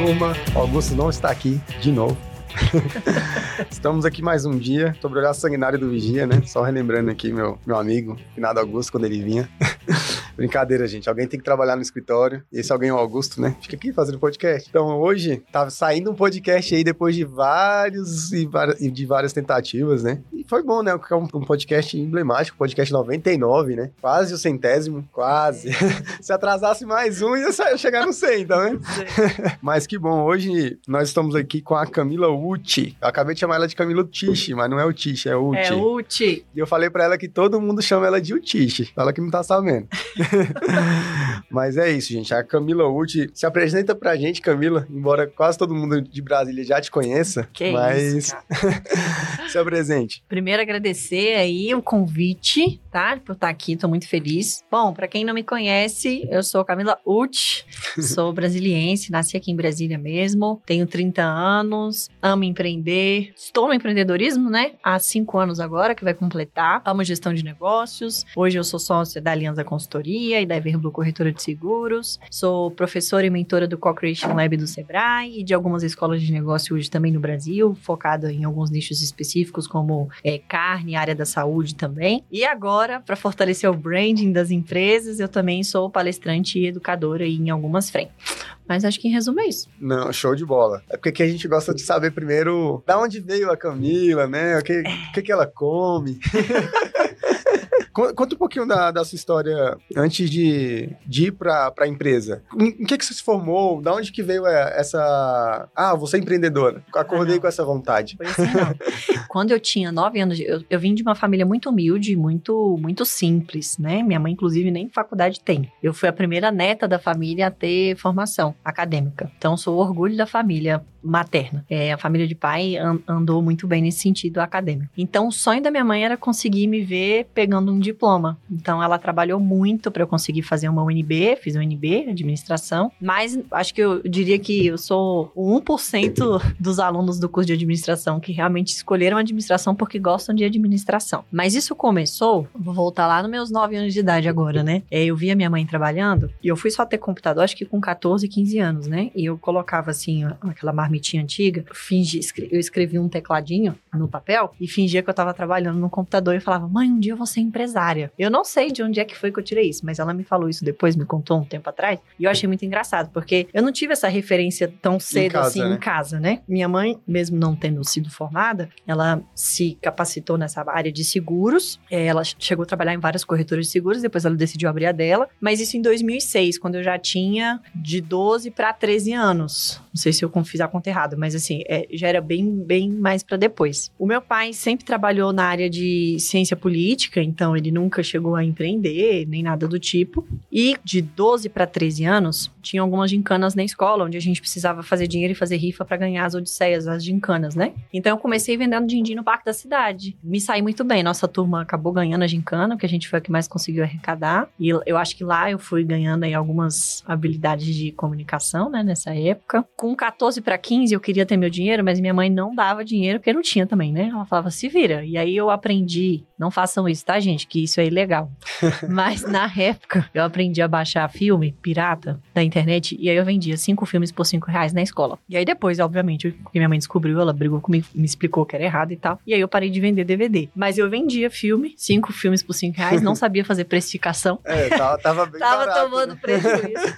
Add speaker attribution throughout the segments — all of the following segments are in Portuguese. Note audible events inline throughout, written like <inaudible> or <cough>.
Speaker 1: Turma. Augusto não está aqui de novo. <laughs> Estamos aqui mais um dia sobre o olhar sanguinário do Vigia, né? Só relembrando aqui meu, meu amigo, Finado Augusto, quando ele vinha. <laughs> Brincadeira, gente. Alguém tem que trabalhar no escritório. E esse alguém é o Augusto, né? Fica aqui fazendo podcast. Então, hoje, tá saindo um podcast aí depois de vários e de várias tentativas, né? E foi bom, né? É um, um podcast emblemático, podcast 99, né? Quase o centésimo, quase. <laughs> Se atrasasse mais um, ia chegar no 100, tá vendo? <laughs> mas que bom. Hoje, nós estamos aqui com a Camila Uti. Eu acabei de chamar ela de Camila Utiche, mas não é Utiche, é Uti.
Speaker 2: É Uti.
Speaker 1: E eu falei pra ela que todo mundo chama ela de Utiche. Ela que não tá sabendo. <laughs> <laughs> Mas é isso, gente. A Camila Uti se apresenta pra gente, Camila, embora quase todo mundo de Brasília já te conheça.
Speaker 2: Que
Speaker 1: mas
Speaker 2: isso, <laughs>
Speaker 1: se apresente.
Speaker 2: Primeiro agradecer aí o convite, tá? Por estar aqui, tô muito feliz. Bom, para quem não me conhece, eu sou Camila Uti, sou <laughs> brasiliense, nasci aqui em Brasília mesmo, tenho 30 anos, amo empreender, estou no empreendedorismo, né? Há cinco anos agora, que vai completar. Amo gestão de negócios. Hoje eu sou sócia da Aliança Consultoria e da Everblue Corretora de Seguros. Sou professora e mentora do Co-Creation Lab do Sebrae e de algumas escolas de negócio hoje também no Brasil, focada em alguns nichos específicos, como é, carne, área da saúde também. E agora, para fortalecer o branding das empresas, eu também sou palestrante e educadora em algumas frentes. Mas acho que em resumo é isso.
Speaker 1: Não, show de bola. É porque aqui a gente gosta de saber primeiro da onde veio a Camila, né? O que, o que, que ela come. <laughs> Conta um pouquinho da, da sua história antes de, de ir para a empresa. Em, em, que, que você se formou? Da onde que veio é, essa... Ah, você é empreendedora. Acordei ah, com essa vontade.
Speaker 2: Pois é, não. <laughs> Quando eu tinha nove anos, eu, eu vim de uma família muito humilde, muito, muito simples, né? Minha mãe, inclusive, nem faculdade tem. Eu fui a primeira neta da família a ter formação acadêmica. Então, sou orgulho da família materna. É, a família de pai andou muito bem nesse sentido acadêmico. Então, o sonho da minha mãe era conseguir me ver pegando um diploma. Então, ela trabalhou muito para eu conseguir fazer uma UNB, fiz uma UNB, administração, mas acho que eu diria que eu sou o 1% <laughs> dos alunos do curso de administração que realmente escolheram administração porque gostam de administração. Mas isso começou, vou voltar lá nos meus 9 anos de idade agora, né? É, eu via minha mãe trabalhando e eu fui só ter computador, acho que com 14, 15 anos, né? E eu colocava assim, aquela marmitinha antiga, fingi, eu escrevi um tecladinho no papel e fingia que eu tava trabalhando no computador e falava, mãe, um dia eu vou ser empresária. Eu não sei de onde é que foi que eu tirei isso, mas ela me falou isso depois, me contou um tempo atrás, e eu achei muito engraçado, porque eu não tive essa referência tão cedo casa, assim né? em casa, né? Minha mãe, mesmo não tendo sido formada, ela se capacitou nessa área de seguros, é, ela chegou a trabalhar em várias corretoras de seguros, depois ela decidiu abrir a dela, mas isso em 2006, quando eu já tinha de 12 para 13 anos. Não sei se eu fiz a conta errada, mas assim, é, já era bem, bem mais para depois. O meu pai sempre trabalhou na área de ciência política, então ele nunca chegou a empreender, nem nada do tipo. E de 12 para 13 anos, tinha algumas gincanas na escola, onde a gente precisava fazer dinheiro e fazer rifa para ganhar as odisseias, as gincanas, né? Então eu comecei vendendo din-din no parque da cidade. Me saí muito bem. Nossa turma acabou ganhando a gincana, porque a gente foi a que mais conseguiu arrecadar. E eu acho que lá eu fui ganhando aí algumas habilidades de comunicação, né, nessa época. Com 14 para 15 eu queria ter meu dinheiro, mas minha mãe não dava dinheiro, porque não tinha também, né? Ela falava, se vira. E aí eu aprendi, não façam isso, tá, gente? Que isso é ilegal. <laughs> mas na época eu aprendi a baixar filme pirata da internet e aí eu vendia cinco filmes por cinco reais na escola. E aí depois, obviamente, que minha mãe descobriu, ela brigou comigo, me explicou que era errado e tal. E aí eu parei de vender DVD. Mas eu vendia filme, cinco filmes por cinco reais, não sabia fazer precificação. <laughs>
Speaker 1: É, tava, tava bem
Speaker 2: Tava
Speaker 1: barato,
Speaker 2: tomando
Speaker 1: né?
Speaker 2: prejuízo.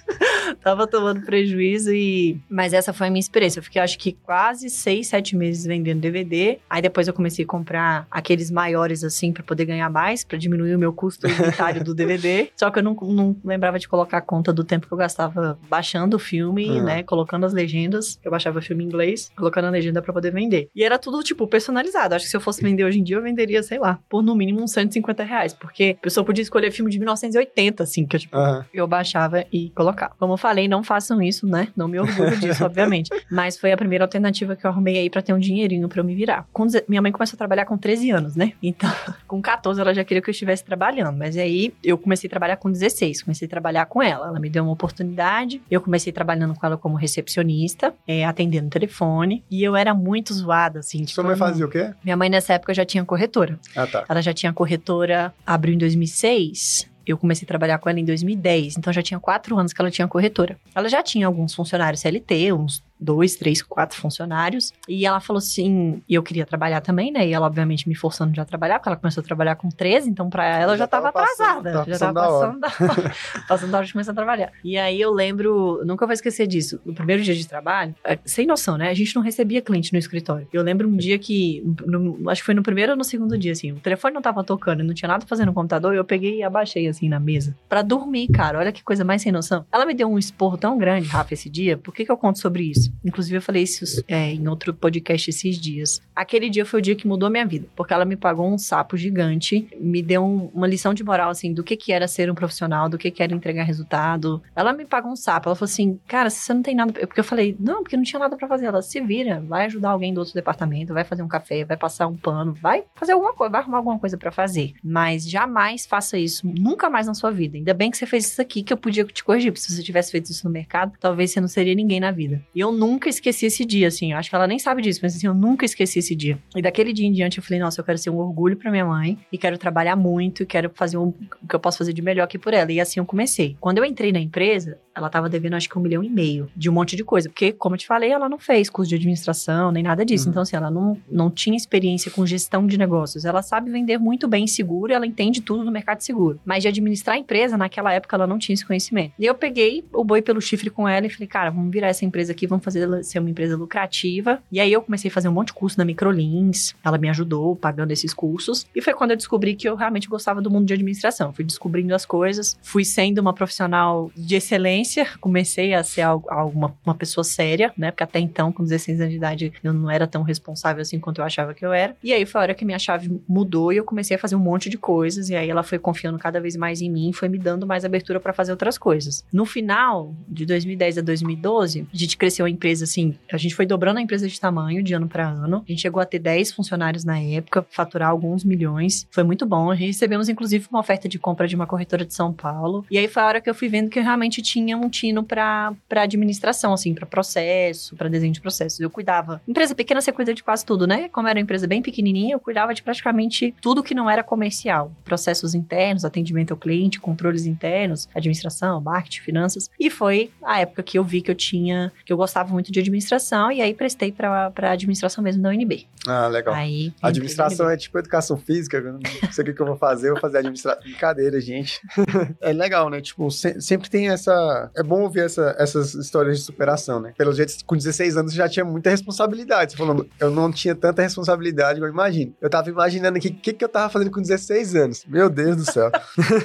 Speaker 2: <laughs> tava tomando prejuízo e... Mas essa foi a minha experiência. Eu fiquei, acho que, quase seis, sete meses vendendo DVD. Aí depois eu comecei a comprar aqueles maiores, assim, para poder ganhar mais, para diminuir o meu custo unitário do DVD. <laughs> Só que eu não, não lembrava de colocar a conta do tempo que eu gastava baixando o filme,
Speaker 1: Uhum.
Speaker 2: né? Colocando as legendas. Eu baixava o filme em inglês, colocando a legenda para poder vender. E era tudo, tipo, personalizado. Acho que se eu fosse vender hoje em dia, eu venderia, sei lá, por no mínimo uns 150 reais. Porque a pessoa podia escolher filme de 1980, assim, que eu, tipo,
Speaker 1: Aham.
Speaker 2: eu baixava e colocava. Como eu falei, não façam isso, né? Não me orgulho disso, <laughs> obviamente. Mas foi a primeira alternativa que eu arrumei aí pra ter um dinheirinho pra eu me virar. Deze- minha mãe começou a trabalhar com 13 anos, né? Então, com 14 ela já queria que eu estivesse trabalhando. Mas aí eu comecei a trabalhar com 16, comecei a trabalhar com ela. Ela me deu uma oportunidade. Eu comecei trabalhando com ela como recepcionista, é, atendendo telefone. E eu era muito zoada, assim. Tipo,
Speaker 1: Sua mãe fazia o quê?
Speaker 2: Minha mãe nessa época já tinha corretora.
Speaker 1: Ah, tá.
Speaker 2: Ela já tinha corretora, abriu em 2006. eu comecei a trabalhar com ela em 2010, então já tinha quatro anos que ela tinha corretora. Ela já tinha alguns funcionários CLT, uns dois, três, quatro funcionários. E ela falou assim, e eu queria trabalhar também, né? E ela, obviamente, me forçando já a trabalhar, porque ela começou a trabalhar com 13, então pra ela já, já tava, tava atrasada. Passando, já tava passando da hora. <laughs> passando da hora de começar a trabalhar. E aí eu lembro, nunca vou esquecer disso. No primeiro dia de trabalho, é, sem noção, né? A gente não recebia cliente no escritório. Eu lembro um dia que, no, acho que foi no primeiro ou no segundo dia, assim, o telefone não tava tocando, não tinha nada fazendo no computador, eu peguei e abaixei, assim, na mesa. Pra dormir, cara. Olha que coisa mais sem noção. Ela me deu um esporro tão grande, Rafa, esse dia. Por que que eu conto sobre isso? Inclusive, eu falei isso é, em outro podcast esses dias. Aquele dia foi o dia que mudou minha vida, porque ela me pagou um sapo gigante, me deu um, uma lição de moral, assim, do que que era ser um profissional, do que que era entregar resultado. Ela me pagou um sapo, ela falou assim, cara, se você não tem nada... Porque eu falei, não, porque não tinha nada para fazer. Ela, se vira, vai ajudar alguém do outro departamento, vai fazer um café, vai passar um pano, vai fazer alguma coisa, vai arrumar alguma coisa para fazer. Mas jamais faça isso, nunca mais na sua vida. Ainda bem que você fez isso aqui, que eu podia te corrigir, porque se você tivesse feito isso no mercado, talvez você não seria ninguém na vida. E eu nunca esqueci esse dia, assim. Eu acho que ela nem sabe disso, mas assim, eu nunca esqueci esse dia. E daquele dia em diante eu falei, nossa, eu quero ser um orgulho para minha mãe e quero trabalhar muito e quero fazer um, o que eu posso fazer de melhor aqui por ela. E assim eu comecei. Quando eu entrei na empresa, ela tava devendo acho que um milhão e meio de um monte de coisa. Porque, como eu te falei, ela não fez curso de administração nem nada disso. Uhum. Então, assim, ela não, não tinha experiência com gestão de negócios. Ela sabe vender muito bem seguro, ela entende tudo no mercado seguro. Mas de administrar a empresa, naquela época, ela não tinha esse conhecimento. E eu peguei o boi pelo chifre com ela e falei, cara, vamos virar essa empresa aqui, vamos fazer ela ser uma empresa lucrativa. E aí eu comecei a fazer um monte de curso na Microlins. Ela me ajudou pagando esses cursos. E foi quando eu descobri que eu realmente gostava do mundo de administração. Fui descobrindo as coisas, fui sendo uma profissional de excelência, comecei a ser uma, uma pessoa séria, né? Porque até então, com 16 anos de idade, eu não era tão responsável assim quanto eu achava que eu era. E aí foi a hora que minha chave mudou e eu comecei a fazer um monte de coisas. E aí ela foi confiando cada vez mais em mim, foi me dando mais abertura para fazer outras coisas. No final de 2010 a 2012, a gente cresceu a empresa assim, a gente foi dobrando a empresa de tamanho de ano para ano. A gente chegou a ter 10 funcionários na época, faturar alguns milhões. Foi muito bom. Recebemos inclusive uma oferta de compra de uma corretora de São Paulo. E aí foi a hora que eu fui vendo que eu realmente tinha um tino para administração, assim, para processo, para desenho de processos. Eu cuidava. Empresa pequena você cuida de quase tudo, né? Como era uma empresa bem pequenininha, eu cuidava de praticamente tudo que não era comercial. Processos internos, atendimento ao cliente, controles internos, administração, marketing, finanças. E foi a época que eu vi que eu tinha, que eu gostava muito de administração e aí prestei para administração mesmo da UNB.
Speaker 1: Ah, legal. Aí, administração é tipo educação física, eu não sei o que eu vou fazer, eu vou fazer administração. Brincadeira, gente. <laughs> é legal, né? Tipo, se, sempre tem essa. É bom ouvir essa, essas histórias de superação, né? Pelo jeito, com 16 anos já tinha muita responsabilidade. Você falou, eu não tinha tanta responsabilidade, eu imagino. Eu tava imaginando aqui o que, que eu tava fazendo com 16 anos. Meu Deus do céu.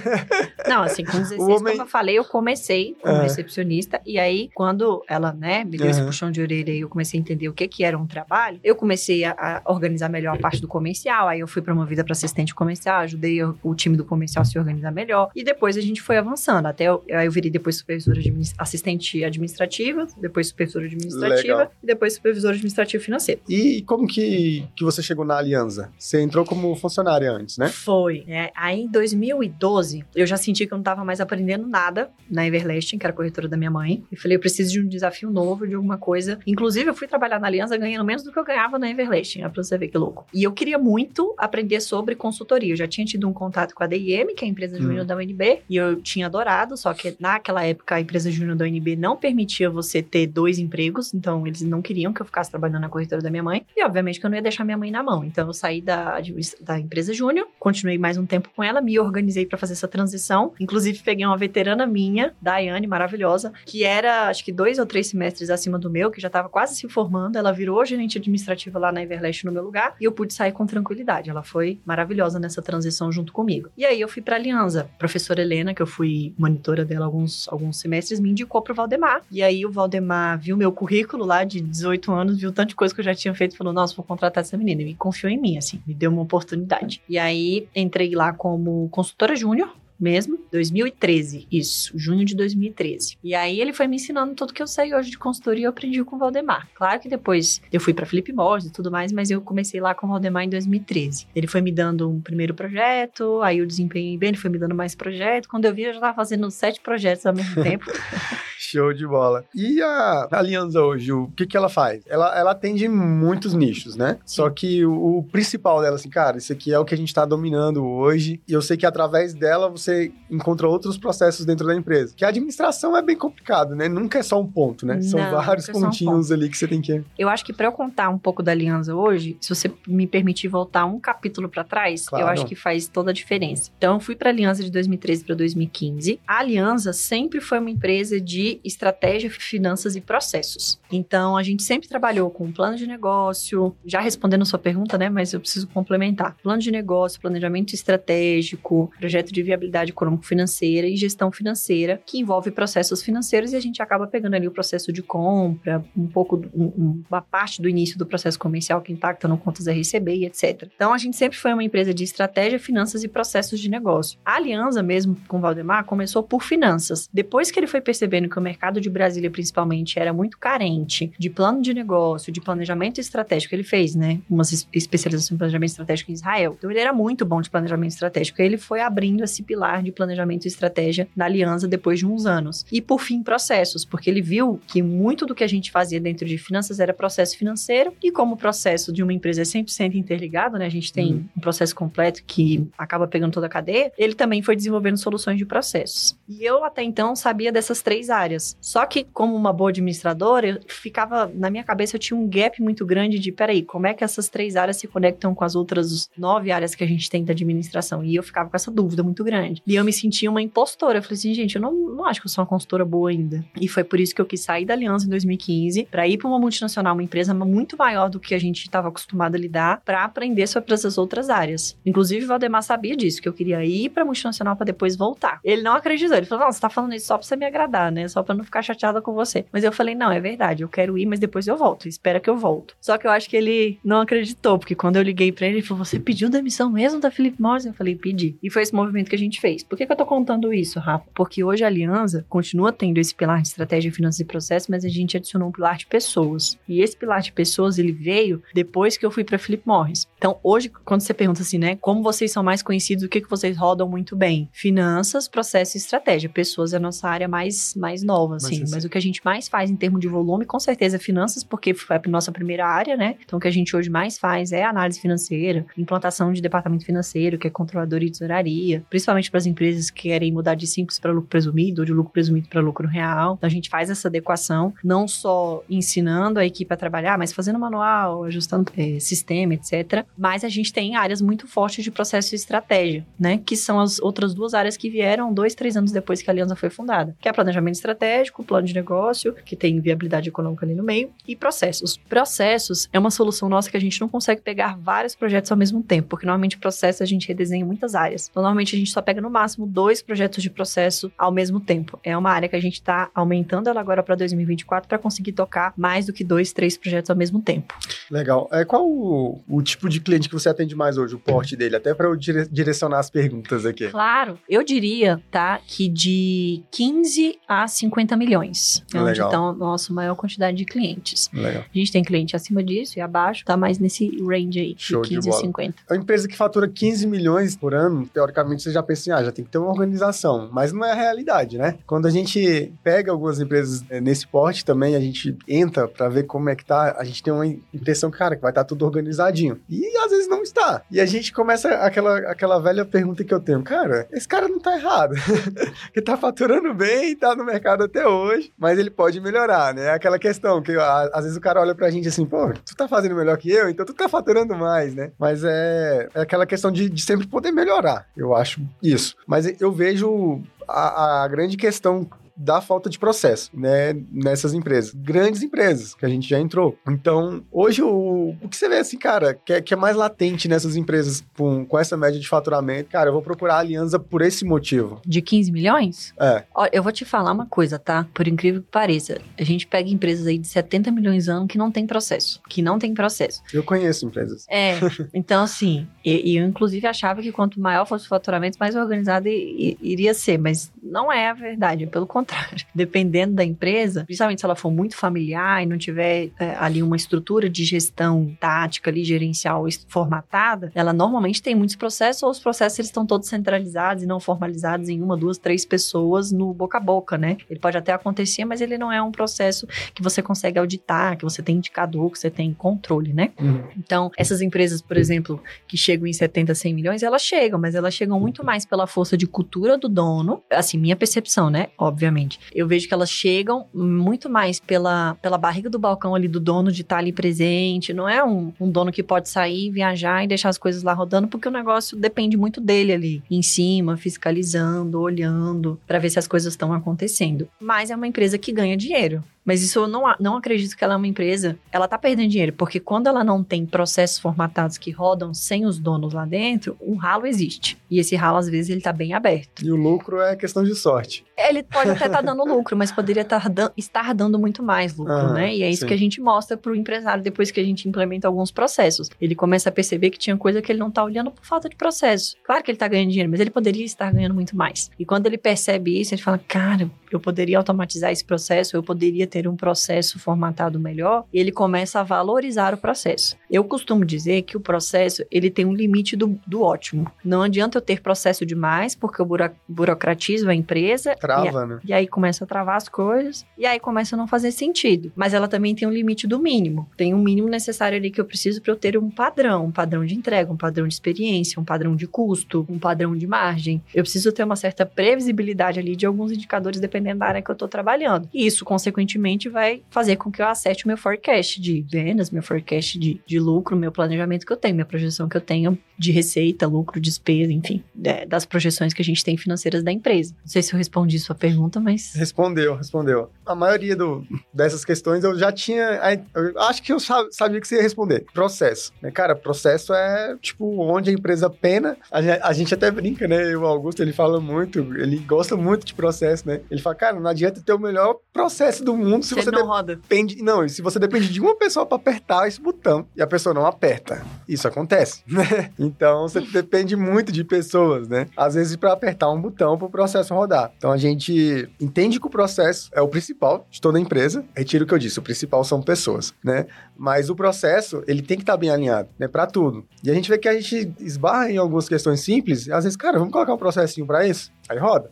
Speaker 1: <laughs>
Speaker 2: não, assim, com 16, homem... como eu falei, eu comecei como recepcionista. E aí, quando ela, né, me deu uhum. esse puxão de orelha e eu comecei a entender o que, que era um trabalho, eu comecei a, a organizar melhor a parte do comercial. Aí eu fui promovida para assistente comercial, ajudei o, o, time do comercial a se organizar melhor. E depois a gente foi avançando. Até eu, eu virei depois supervisora assistente administrativa, depois supervisora administrativa Legal. e depois supervisora administrativo financeiro.
Speaker 1: E como que, que você chegou na Aliança? Você entrou como funcionária antes, né?
Speaker 2: Foi. É, aí em 2012, eu já senti que eu não estava mais aprendendo nada na Everlasting, que era a corretora da minha mãe. E falei, eu preciso de um desafio novo, de alguma coisa. Inclusive, eu fui trabalhar na Aliança ganhando menos do que eu ganhava na Everlasting, é pra você ver que louco. E eu queria muito aprender sobre consultoria. Eu já tinha tido um contato com a DIM, que é a empresa júnior hum. da UNB, e eu tinha adorado, só que naquela época a empresa júnior da UNB não permitia você ter dois empregos, então eles não queriam que eu ficasse trabalhando na corretora da minha mãe. E obviamente que eu não ia deixar minha mãe na mão. Então eu saí da, da empresa júnior, continuei mais um tempo com ela, me organizei para fazer essa transição. Inclusive peguei uma veterana minha, Daiane, maravilhosa, que era acho que dois ou três semestres acima do meu, que já estava quase se formando. Ela virou gerente administrativa lá na Everlast no meu lugar e eu pude sair com tranquilidade. Ela foi maravilhosa nessa transição junto comigo. E aí eu fui para Aliança. Professora Helena, que eu fui monitora dela alguns, alguns semestres, me indicou pro Valdemar. E aí o Valdemar viu meu currículo lá de 18 anos, viu tanta coisa que eu já tinha feito falou: Nossa, vou contratar essa menina. E me confiou em mim, assim, me deu uma oportunidade. E aí entrei lá como consultora júnior mesmo, 2013, isso, junho de 2013. E aí ele foi me ensinando tudo que eu sei hoje de consultoria e eu aprendi com o Valdemar. Claro que depois eu fui para Felipe Morris e tudo mais, mas eu comecei lá com o Valdemar em 2013. Ele foi me dando um primeiro projeto, aí eu desempenhei bem, ele foi me dando mais projeto. Quando eu vi, eu já estava fazendo sete projetos ao mesmo tempo. <laughs>
Speaker 1: Show de bola. E a Aliança hoje, o que, que ela faz? Ela, ela atende muitos nichos, né? Só que o, o, principal dela, assim, cara, isso aqui é o que a gente tá dominando hoje. E eu sei que através dela você encontra outros processos dentro da empresa. Que a administração é bem complicado, né? Nunca é só um ponto, né? São
Speaker 2: Não,
Speaker 1: vários
Speaker 2: nunca é só um
Speaker 1: pontinhos ali que você tem que.
Speaker 2: Eu acho que para eu contar um pouco da Aliança hoje, se você me permitir voltar um capítulo para trás,
Speaker 1: Claro.
Speaker 2: eu acho que faz toda a diferença. Então, eu fui para a Aliança de 2013 para 2015. A Aliança sempre foi uma empresa de estratégia, finanças e processos. Então, a gente sempre trabalhou com plano de negócio, já respondendo a sua pergunta, né, mas eu preciso complementar. Plano de negócio, planejamento estratégico, projeto de viabilidade econômico-financeira e gestão financeira, que envolve processos financeiros e a gente acaba pegando ali o processo de compra, um pouco, um- um- uma parte do início do processo comercial que impacta no contas a receber e etc. Então, a gente sempre foi uma empresa de estratégia, finanças e processos de negócio. A Aliança, mesmo com o Valdemar, começou por finanças. Depois que ele foi percebendo que o mercado de Brasília, principalmente, era muito carente de plano de negócio, de planejamento estratégico, ele fez, né? Umas es- especializações em planejamento estratégico em Israel. Então, ele era muito bom de planejamento estratégico. Ele foi abrindo esse pilar de planejamento e estratégia na Aliança depois de uns anos. E, por fim, processos, porque ele viu que muito do que a gente fazia dentro de finanças era processo financeiro, e como o processo de uma empresa é 100% interligado, né? A gente tem
Speaker 1: Hum.
Speaker 2: um processo completo que acaba pegando toda a cadeia, ele também foi desenvolvendo soluções de processos. E eu até então sabia dessas três áreas. Só que, como uma boa administradora, eu ficava, na minha cabeça, eu tinha um gap muito grande de, peraí, como é que essas três áreas se conectam com as outras nove áreas que a gente tem da administração? E eu ficava com essa dúvida muito grande. E eu me sentia uma impostora. Eu falei assim, gente, eu não, não acho que eu sou uma consultora boa ainda. E foi por isso que eu quis sair da Aliança em 2015 para ir para uma multinacional, uma empresa muito maior do que a gente estava acostumado a lidar, para aprender sobre essas outras áreas. Inclusive, o Valdemar sabia disso, que eu queria ir para multinacional para depois voltar. Ele não acreditou. Ele falou: Não, você tá falando isso só para você me agradar, né? Só para não ficar chateada com você. Mas eu falei: Não, é verdade, eu quero ir, mas depois eu volto. Espera que eu volto. Só que eu acho que ele não acreditou, porque quando eu liguei para ele, ele falou: Você pediu demissão mesmo da Philip Morris? Eu falei: Pedi. E foi esse movimento que a gente fez. Por que, que eu tô contando isso, Rafa? Porque hoje a Aliança continua tendo esse pilar de estratégia, finanças e processos, mas a gente adicionou um pilar de pessoas. E esse pilar de pessoas, ele veio depois que eu fui para Philip Morris. Então, hoje, quando você pergunta assim, né, como vocês são mais conhecidos, o que, que vocês rodam muito bem? Finanças, processo e estratégia. Pessoas é a nossa área mais, mais nova, assim.
Speaker 1: recente.
Speaker 2: Mas o que a gente mais faz em termos de volume, com certeza, é finanças, porque foi a nossa primeira área, né? Então, o que a gente hoje mais faz é análise financeira, implantação de departamento financeiro, que é controladoria e tesouraria, principalmente para as empresas que querem mudar de simples para lucro presumido ou de lucro presumido para lucro real. Então, a gente faz essa adequação, não só ensinando a equipe a trabalhar, mas fazendo manual, ajustando eh, sistema, etc. Mas a gente tem áreas muito fortes de processo e estratégia, né? Que são as outras duas áreas que vieram dois, três anos depois que a Aliança foi fundada, que é planejamento estratégico, plano de negócio, que tem viabilidade econômica ali no meio, e processos. Processos é uma solução nossa que a gente não consegue pegar vários projetos ao mesmo tempo, porque normalmente processo a gente redesenha muitas áreas. Então, normalmente a gente só pega no máximo dois projetos de processo ao mesmo tempo. É uma área que a gente está aumentando ela agora para 2024 para conseguir tocar mais do que dois, três projetos ao mesmo tempo.
Speaker 1: Legal. É, qual o, o tipo de cliente que você atende mais hoje, o porte dele? Até para eu dire- direcionar as perguntas aqui.
Speaker 2: Claro, eu diria, tá, que de 15 a 50 milhões é onde
Speaker 1: Legal.
Speaker 2: está a nossa maior quantidade de clientes.
Speaker 1: Legal.
Speaker 2: A gente tem cliente acima disso e abaixo, tá mais nesse range aí,
Speaker 1: Show
Speaker 2: de
Speaker 1: de
Speaker 2: 15 a
Speaker 1: bola.
Speaker 2: 50.
Speaker 1: A empresa que fatura 15 milhões por ano, teoricamente você já pensa assim, ah, já tem que ter uma organização. Mas não é a realidade, né? Quando a gente pega algumas empresas eh, nesse porte também, a gente entra pra ver como é que tá, a gente tem uma impressão, cara, que vai estar tudo organizadinho. E às vezes não está. E a gente começa aquela, aquela velha pergunta que eu tenho, cara, esse cara não tá errado. <laughs> que tá faturando bem, tá no mercado até hoje, mas ele pode melhorar, né? Aquela questão que às vezes o cara olha pra gente assim, pô, tu tá fazendo melhor que eu, então tu tá faturando mais, né? Mas é, é aquela questão de, de sempre poder melhorar, eu acho isso. Mas eu vejo a, a grande questão da falta de processo, né, nessas empresas. Grandes empresas, que a gente já entrou. Então, hoje, o, o que você vê, assim, cara, que é, que é mais latente nessas empresas com, com essa média de faturamento, cara, eu vou procurar a aliança por esse motivo.
Speaker 2: De 15 milhões?
Speaker 1: É,
Speaker 2: Ó, eu vou te falar uma coisa, tá? Por incrível que pareça, a gente pega empresas aí de 70 milhões ano que não tem processo, que não tem processo.
Speaker 1: eu conheço empresas.
Speaker 2: É, então assim, e, eu inclusive achava que quanto maior fosse o faturamento, mais organizado iria ser, mas não é a verdade, pelo contrário. Contrário. <laughs> Dependendo da empresa, principalmente se ela for muito familiar e não tiver é, ali uma estrutura de gestão tática ali, gerencial formatada, ela normalmente tem muitos processos ou os processos eles estão todos centralizados e não formalizados em uma, duas, três pessoas no boca a boca, né? Ele pode até acontecer, mas ele não é um processo que você consegue auditar, que você tem indicador, que você tem controle, né? Uhum. Então, essas empresas, por exemplo, que chegam em 70, 100 milhões, elas chegam, mas elas chegam muito mais pela força de cultura do dono, assim, minha percepção, né? Obviamente. Eu vejo que elas chegam muito mais pela, pela barriga do balcão ali do dono de estar ali presente, não é um, um dono que pode sair, viajar e deixar as coisas lá rodando, porque o negócio depende muito dele ali, em cima, fiscalizando, olhando, para ver se as coisas estão acontecendo. Mas é uma empresa que ganha dinheiro. Mas isso eu não, não acredito que ela é uma empresa. Ela tá perdendo dinheiro, porque quando ela não tem processos formatados que rodam sem os donos lá dentro, um ralo existe. E esse ralo, às vezes, ele tá bem aberto.
Speaker 1: E o lucro é questão de sorte.
Speaker 2: Ele pode até estar tá <laughs> dando lucro, mas poderia tá estar dando muito mais lucro, ah, né? E é isso sim. que a gente mostra pro empresário depois que a gente implementa alguns processos. Ele começa a perceber que tinha coisa que ele não tá olhando por falta de processo. Claro que ele tá ganhando dinheiro, mas ele poderia estar ganhando muito mais. E quando ele percebe isso, ele fala: cara, eu poderia automatizar esse processo, eu poderia ter um processo formatado melhor, e ele começa a valorizar o processo. Eu costumo dizer que o processo, ele tem um limite do, do ótimo. Não adianta eu ter processo demais, porque eu buro, burocratizo a empresa.
Speaker 1: Trava,
Speaker 2: e,
Speaker 1: né?
Speaker 2: E aí começa a travar as coisas, e aí começa a não fazer sentido. Mas ela também tem um limite do mínimo. Tem um mínimo necessário ali que eu preciso para eu ter um padrão, um padrão de entrega, um padrão de experiência, um padrão de custo, um padrão de margem. Eu preciso ter uma certa previsibilidade ali de alguns indicadores dependendo da área que eu estou trabalhando. E isso, consequentemente, vai fazer com que eu acerte o meu forecast de vendas, meu forecast de, de lucro, meu planejamento que eu tenho, minha projeção que eu tenho de receita, lucro, despesa, enfim, é, das projeções que a gente tem financeiras da empresa. Não sei se eu respondi sua pergunta, mas.
Speaker 1: Respondeu, respondeu. A maioria do, dessas questões eu já tinha. Eu acho que eu sabia que você ia responder. Processo. Né? Cara, processo é tipo onde a empresa pena. A gente até brinca, né? O Augusto ele fala muito, ele gosta muito de processo, né? Ele fala, cara, não adianta ter o melhor processo do mundo se você, você
Speaker 2: não roda.
Speaker 1: depende. Não, se você depende de uma pessoa para apertar esse botão e a pessoa não aperta. Isso acontece, <laughs> né? Então você depende muito de pessoas, né? Às vezes para apertar um botão para o processo rodar. Então a gente entende que o processo é o principal de toda empresa. Retiro o que eu disse, o principal são pessoas, né? Mas o processo, ele tem que estar tá bem alinhado, né, para tudo. E a gente vê que a gente esbarra em algumas questões simples, às vezes, cara, vamos colocar um processinho para isso? Aí roda.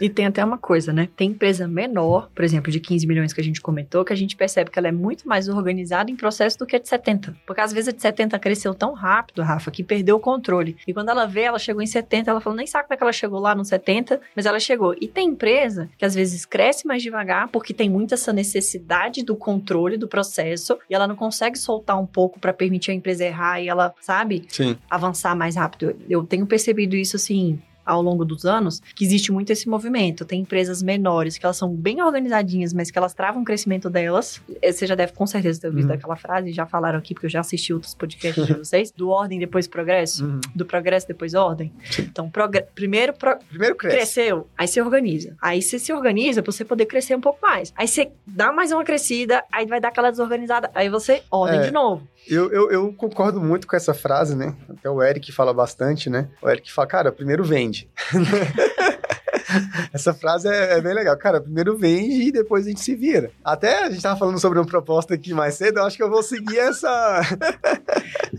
Speaker 2: e tem até uma coisa, né? Tem empresa menor, por exemplo, de 15 milhões que a gente comentou, que a gente percebe que ela é muito mais organizada em processo do que a de 70. Porque às vezes a de 70 cresceu tão rápido, Rafa, que perdeu o controle. E quando ela vê, ela chegou em 70, ela falou, nem sabe como é que ela chegou lá no 70, mas ela chegou. E tem empresa que às vezes cresce mais devagar, porque tem muito essa necessidade do controle do processo, e ela não consegue soltar um pouco para permitir a empresa errar e ela, sabe,
Speaker 1: Sim.
Speaker 2: avançar mais rápido. Eu tenho percebido isso assim ao longo dos anos que existe muito esse movimento. Tem empresas menores que elas são bem organizadinhas, mas que elas travam o crescimento delas. É, você já deve com certeza ter ouvido uhum. aquela frase, já falaram aqui, porque eu já assisti outros podcasts de <laughs> vocês, do ordem depois progresso, uhum. do progresso depois ordem. Então, primeiro, pro
Speaker 1: primeiro cresce.
Speaker 2: cresceu, aí você organiza. Aí você se organiza para você poder crescer um pouco mais. Aí você dá mais uma crescida, aí vai dar aquela desorganizada, aí você ordem é. de novo.
Speaker 1: Eu, eu, eu, concordo muito com essa frase, né? Até o Eric fala bastante, né? O Eric fala, cara, primeiro vende. <laughs> <laughs> <laughs> Essa frase é, é, bem legal. Cara, primeiro vende e depois a gente se vira. Até a gente tava falando sobre uma proposta aqui mais cedo, eu acho que eu vou seguir essa.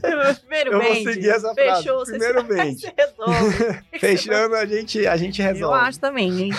Speaker 1: <laughs>
Speaker 2: primeiro eu
Speaker 1: vende. vou seguir essa frase. Fechou, primeiro <laughs> vende. Fechando, a gente, a gente resolve. Eu
Speaker 2: acho também, hein?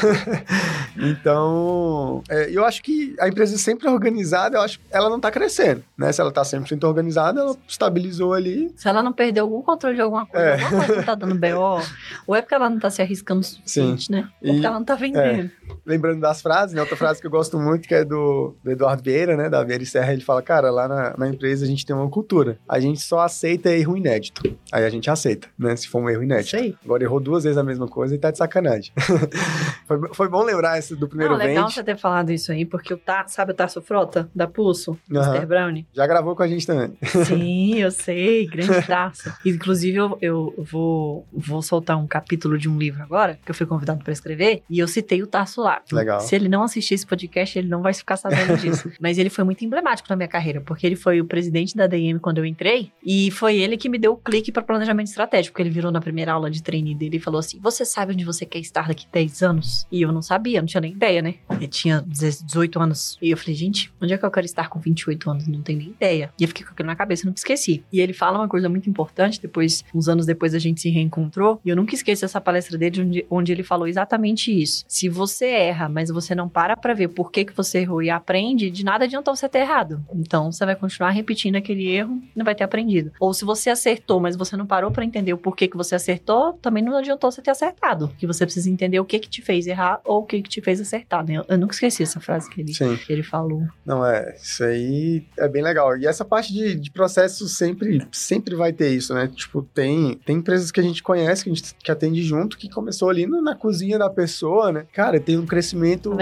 Speaker 1: então, é, eu acho que a empresa sempre organizada, eu acho que ela não tá crescendo, né? Se ela tá 100% organizada, ela estabilizou ali.
Speaker 2: Se ela não perdeu algum controle de alguma coisa, é. alguma coisa não tá dando BO, ou é porque ela não tá se arriscando o suficiente, Sim. né? Porque ela não tá vendendo. É.
Speaker 1: Lembrando das frases, né? Outra frase que eu gosto muito, que é do, do Eduardo Vieira, né? Da Vieira e Serra, ele fala, cara, lá na, na empresa a gente tem uma cultura. A gente só aceita erro inédito. Aí a gente aceita, né? Se for um erro inédito. Sei. Agora errou duas vezes a mesma coisa e tá de sacanagem. <laughs> foi, foi bom lembrar esse do primeiro Não,
Speaker 2: legal você ter falado isso aí, porque o tá, sabe o Tasso Frota, da Pulso, uhum. Mr. Brownie?
Speaker 1: Já gravou com a gente também. <laughs>
Speaker 2: Sim, eu sei, grande <laughs> Tasso. Inclusive, eu, eu vou, vou soltar um capítulo de um livro agora, que eu fui convidado para escrever, e eu citei o Tasso lá.
Speaker 1: Legal.
Speaker 2: Se ele não assistir esse podcast, ele não vai ficar sabendo disso. <laughs> Mas ele foi muito emblemático na minha carreira, porque ele foi o presidente da DM quando eu entrei, e foi ele que me deu o clique para planejamento estratégico, porque ele virou na primeira aula de treino dele e falou assim: Você sabe onde você quer estar daqui 10 anos? E eu não sabia, não tinha nem ideia, né? Eu tinha 18 anos. E eu falei, gente, onde é que eu quero estar com 28 anos? Não tenho nem ideia. E eu fiquei com aquilo na cabeça, nunca esqueci. E ele fala uma coisa muito importante, depois, uns anos depois a gente se reencontrou, e eu nunca esqueço essa palestra dele, onde, onde ele falou exatamente isso. Se você erra, mas você não para pra ver por que, que você errou e aprende, de nada adiantou você ter errado. Então, você vai continuar repetindo aquele erro e não vai ter aprendido. Ou se você acertou, mas você não parou para entender o porquê que você acertou, também não adiantou você ter acertado. Que você precisa entender o que que te fez errar ou o que que te fez acertar, né? Eu, eu nunca esqueci essa frase que ele, que ele falou.
Speaker 1: Não, é, isso aí é bem legal. E essa parte de, de processo sempre, sempre vai ter isso, né? Tipo, tem, tem empresas que a gente conhece, que a gente que atende junto, que começou ali no, na cozinha da pessoa, né? Cara, tem um crescimento...
Speaker 2: Né?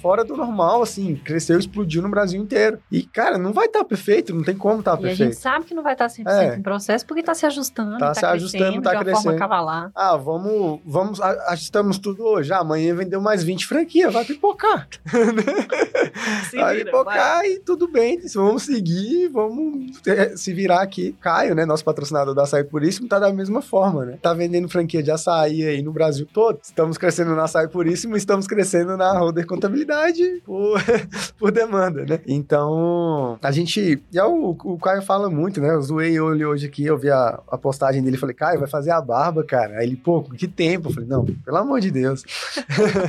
Speaker 1: Fora do normal, assim, cresceu, explodiu no Brasil inteiro. E, cara, não vai estar tá perfeito, não tem como estar tá perfeito.
Speaker 2: E a gente sabe que não vai estar tá 100% é. em processo, porque tá se ajustando, tá, tá se ajustando, tá crescendo. Forma cavalar.
Speaker 1: Ah, vamos, vamos, ajustamos tudo hoje. Ah, amanhã vendeu mais 20 franquias, vai pipocar. <laughs> se vai vira, pipocar vai. e tudo bem. Vamos seguir, vamos se virar aqui. Caio, né, nosso patrocinador da Açaí Puríssimo, tá da mesma forma, né? Tá vendendo franquia de açaí aí no Brasil todo. Estamos crescendo na Açaí Puríssimo, estamos crescendo na Roder Contabilidade por, <laughs> por demanda, né? Então, a gente... E é o, o Caio fala muito, né? Eu zoei ele hoje aqui, eu vi a, a postagem dele falei, Caio, vai fazer a barba, cara. Aí ele, pô, que tempo? Eu falei, não, pelo amor de Deus.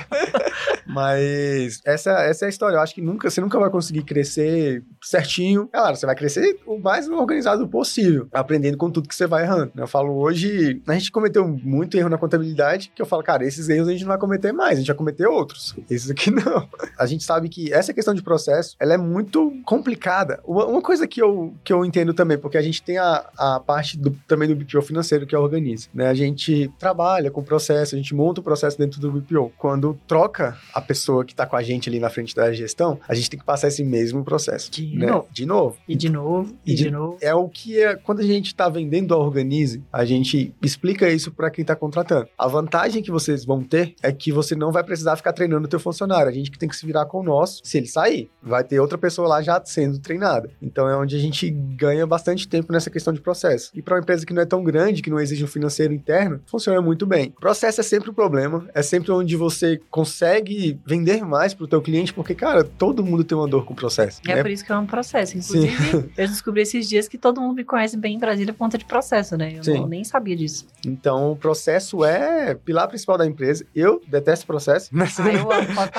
Speaker 1: <laughs> Mas essa, essa é a história. Eu acho que nunca, você nunca vai conseguir crescer certinho. Claro, você vai crescer o mais organizado possível, aprendendo com tudo que você vai errando. Eu falo hoje, a gente cometeu muito erro na contabilidade, que eu falo, cara, esses erros a gente não vai cometer mais, a gente vai cometer outros. <laughs> Esses aqui não. A gente sabe que essa questão de processo, ela é muito complicada. Uma, coisa que eu, que eu entendo também, porque a gente tem a, a parte do, também do BPO financeiro que organiza, né? A gente trabalha com processo, a gente monta o processo dentro do BPO. Quando troca a pessoa que está com a gente ali na frente da gestão, a gente tem que passar esse mesmo processo.
Speaker 2: De
Speaker 1: né?
Speaker 2: novo.
Speaker 1: De novo.
Speaker 2: E de novo. E, e de, de, novo.
Speaker 1: É o que é. Quando a gente está vendendo a Organize, a gente explica isso para quem está contratando. A vantagem que vocês vão ter é que você não vai precisar ficar treinando o teu funcionário. A gente que tem que se virar com o nosso. Se ele sair, vai ter outra pessoa lá já sendo treinada. Então é onde a gente ganha bastante tempo nessa questão de processo. E para uma empresa que não é tão grande, que não exige um financeiro interno, funciona muito bem. Processo é sempre o um problema. É sempre onde você consegue vender mais pro teu cliente, porque, cara, todo mundo tem uma dor com o processo.
Speaker 2: É né? por isso que é um processo. Inclusive, Sim. <laughs> eu descobri esses dias que todo mundo me conhece bem em Brasília por conta de processo, né? Eu não, nem sabia disso.
Speaker 1: Então, o processo é pilar principal da empresa. Eu detesto processo.
Speaker 2: Mas... Ah, eu amo. Pode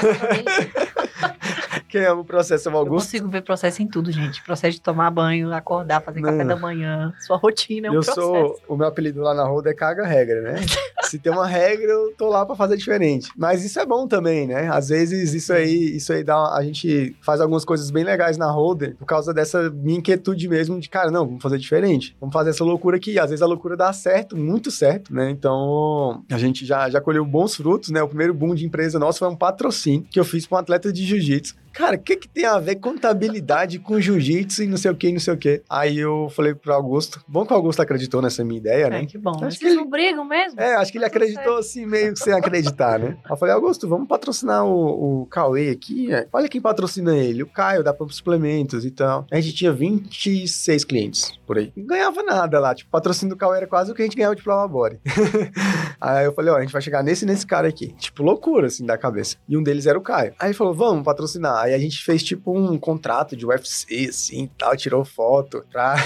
Speaker 2: <laughs>
Speaker 1: Quem ama o processo é o Augusto.
Speaker 2: Eu consigo ver processo em tudo, gente. Processo de tomar banho, acordar, fazer não. café da manhã. Sua rotina é um
Speaker 1: eu
Speaker 2: processo.
Speaker 1: Eu sou... O meu apelido lá na roda é caga-regra, né? <laughs> Se tem uma regra, eu tô lá pra fazer diferente. Mas isso é bom também, né? Às vezes isso aí, isso aí dá... A gente faz algumas coisas bem legais na Holder por causa dessa minha inquietude mesmo de, cara, não, vamos fazer diferente. Vamos fazer essa loucura aqui. Às vezes a loucura dá certo, muito certo, né? Então, a gente já, já colheu bons frutos, né? O primeiro boom de empresa nosso foi um patrocínio que eu fiz pra um atleta de jiu-jitsu. Cara, o que, que tem a ver contabilidade com jiu-jitsu e não sei o que, e não sei o que? Aí eu falei pro Augusto. Bom que o Augusto acreditou nessa minha ideia, né?
Speaker 2: É, que bom.
Speaker 1: Acho
Speaker 2: que ele... não brigam mesmo?
Speaker 1: É, acho que ele acreditou assim, meio sem acreditar, né? Aí eu falei, Augusto, vamos patrocinar o, o Cauê aqui. Olha quem patrocina ele, o Caio, da Pampa Suplementos e tal. A gente tinha 26 clientes por aí. Não ganhava nada lá. Tipo, patrocínio do Cauê era quase o que a gente ganhava de Plama Body. <laughs> Aí eu falei, ó, a gente vai chegar nesse nesse cara aqui. Tipo, loucura, assim, da cabeça. E um deles era o Caio. Aí ele falou, vamos patrocinar. Aí a gente fez tipo um contrato de UFC, assim, tal, tirou foto pra,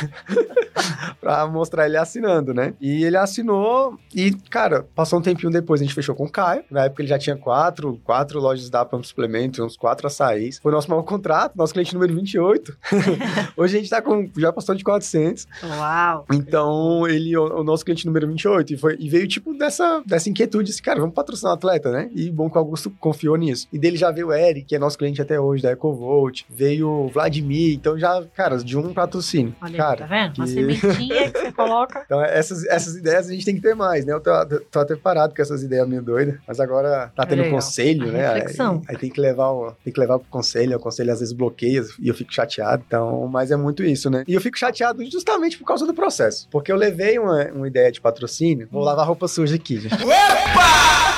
Speaker 1: <laughs> pra mostrar ele assinando, né? E ele assinou e, cara, passou um tempinho depois, a gente fechou com o Caio. Na época ele já tinha quatro, quatro lojas da Pump Suplemento, uns quatro açaís. Foi o nosso maior contrato, nosso cliente número 28. <laughs> Hoje a gente tá com, já passou de 400.
Speaker 2: Uau!
Speaker 1: Então, ele, o, o nosso cliente número 28, e, foi, e veio tipo dessa, dessa inquietude, assim, cara, vamos patrocinar um atleta, né? E bom que o Augusto confiou nisso. E dele já veio o Eric, que é nosso cliente até hoje, da Ecovolt veio o Vladimir, então já, cara, de um patrocínio.
Speaker 2: Olha,
Speaker 1: cara,
Speaker 2: tá vendo? Que... Uma sementinha que você coloca. <laughs>
Speaker 1: Então, essas, essas ideias a gente tem que ter mais, né? Eu tô, tô até parado com essas ideias meio doidas, mas agora tá tendo Legal. conselho, né? Aí, aí, tem que levar o, tem que levar pro conselho, o conselho às vezes bloqueia e eu fico chateado. Então, mas é muito isso, né? E eu fico chateado justamente por causa do processo. Porque eu levei uma, uma ideia de patrocínio, vou hum. lavar roupa suja aqui, gente. Opa!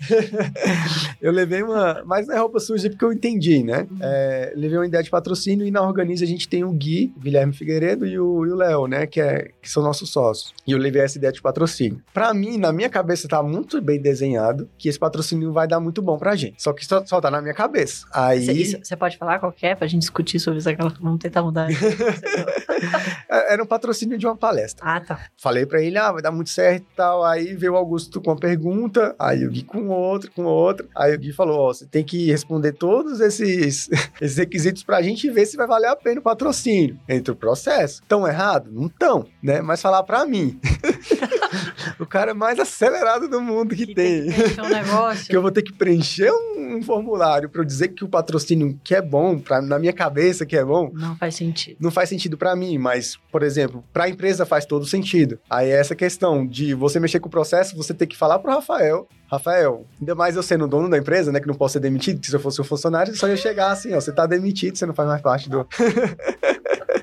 Speaker 1: <laughs> eu levei uma. Mas não é roupa suja porque eu entendi, né?
Speaker 2: Uhum.
Speaker 1: É, levei uma ideia de patrocínio e na Organize a gente tem o Gui, o Guilherme Figueiredo e o e o Léo, né? Que, é, que são nossos sócios. E eu levei essa ideia de patrocínio. Pra mim, na minha cabeça, tá muito bem desenhado que esse patrocínio vai dar muito bom pra gente. Só que só, só tá na minha cabeça. Aí.
Speaker 2: Você pode falar qual que é pra gente discutir sobre isso? aquela- Vamos tentar mudar. <laughs>
Speaker 1: é- Era um patrocínio de uma palestra.
Speaker 2: ah, tá.
Speaker 1: Falei pra ele, ah, vai dar muito certo e tal. Aí veio o Augusto com uma pergunta, aí o Gui com outra, com outra. Aí o Gui falou, ó, você tem que responder todos esses, <laughs> esses requisitos pra gente ver se vai valer a pena o patrocínio. Entre o processo. Tão errado? Não tão, né? Mas falar pra mim. <laughs> o cara mais acelerado do mundo que,
Speaker 2: Que
Speaker 1: tem.
Speaker 2: tem que um <laughs> negócio.
Speaker 1: que eu vou ter que preencher um, um formulário pra eu dizer que o patrocínio que é bom, pra, na minha cabeça que é bom,
Speaker 2: Não faz sentido.
Speaker 1: não faz sentido pra mim, mas, por exemplo, pra empresa faz todo sentido. Aí é essa questão de você mexer com o processo, você ter que falar pro Rafael, Rafael, ainda mais eu sendo dono da empresa, né, que não posso ser demitido, que se eu fosse um funcionário, só ia chegar assim, ó, você tá demitido, você não faz mais parte do <laughs>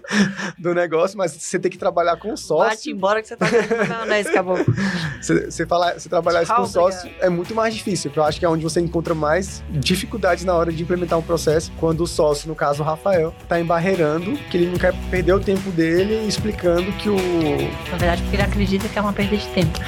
Speaker 1: <laughs> do negócio, mas você tem que trabalhar com o
Speaker 2: Bate
Speaker 1: sócio.
Speaker 2: embora que você tá maionese, caboclo. <laughs>
Speaker 1: Você, você, falar, você trabalhar isso com sócio é muito mais difícil, eu acho que é onde você encontra mais dificuldades na hora de implementar um processo, quando o sócio, no caso o Rafael, tá embarreirando, que ele não quer perder o tempo dele explicando que o,
Speaker 2: Na verdade, porque ele acredita que é uma perda de tempo.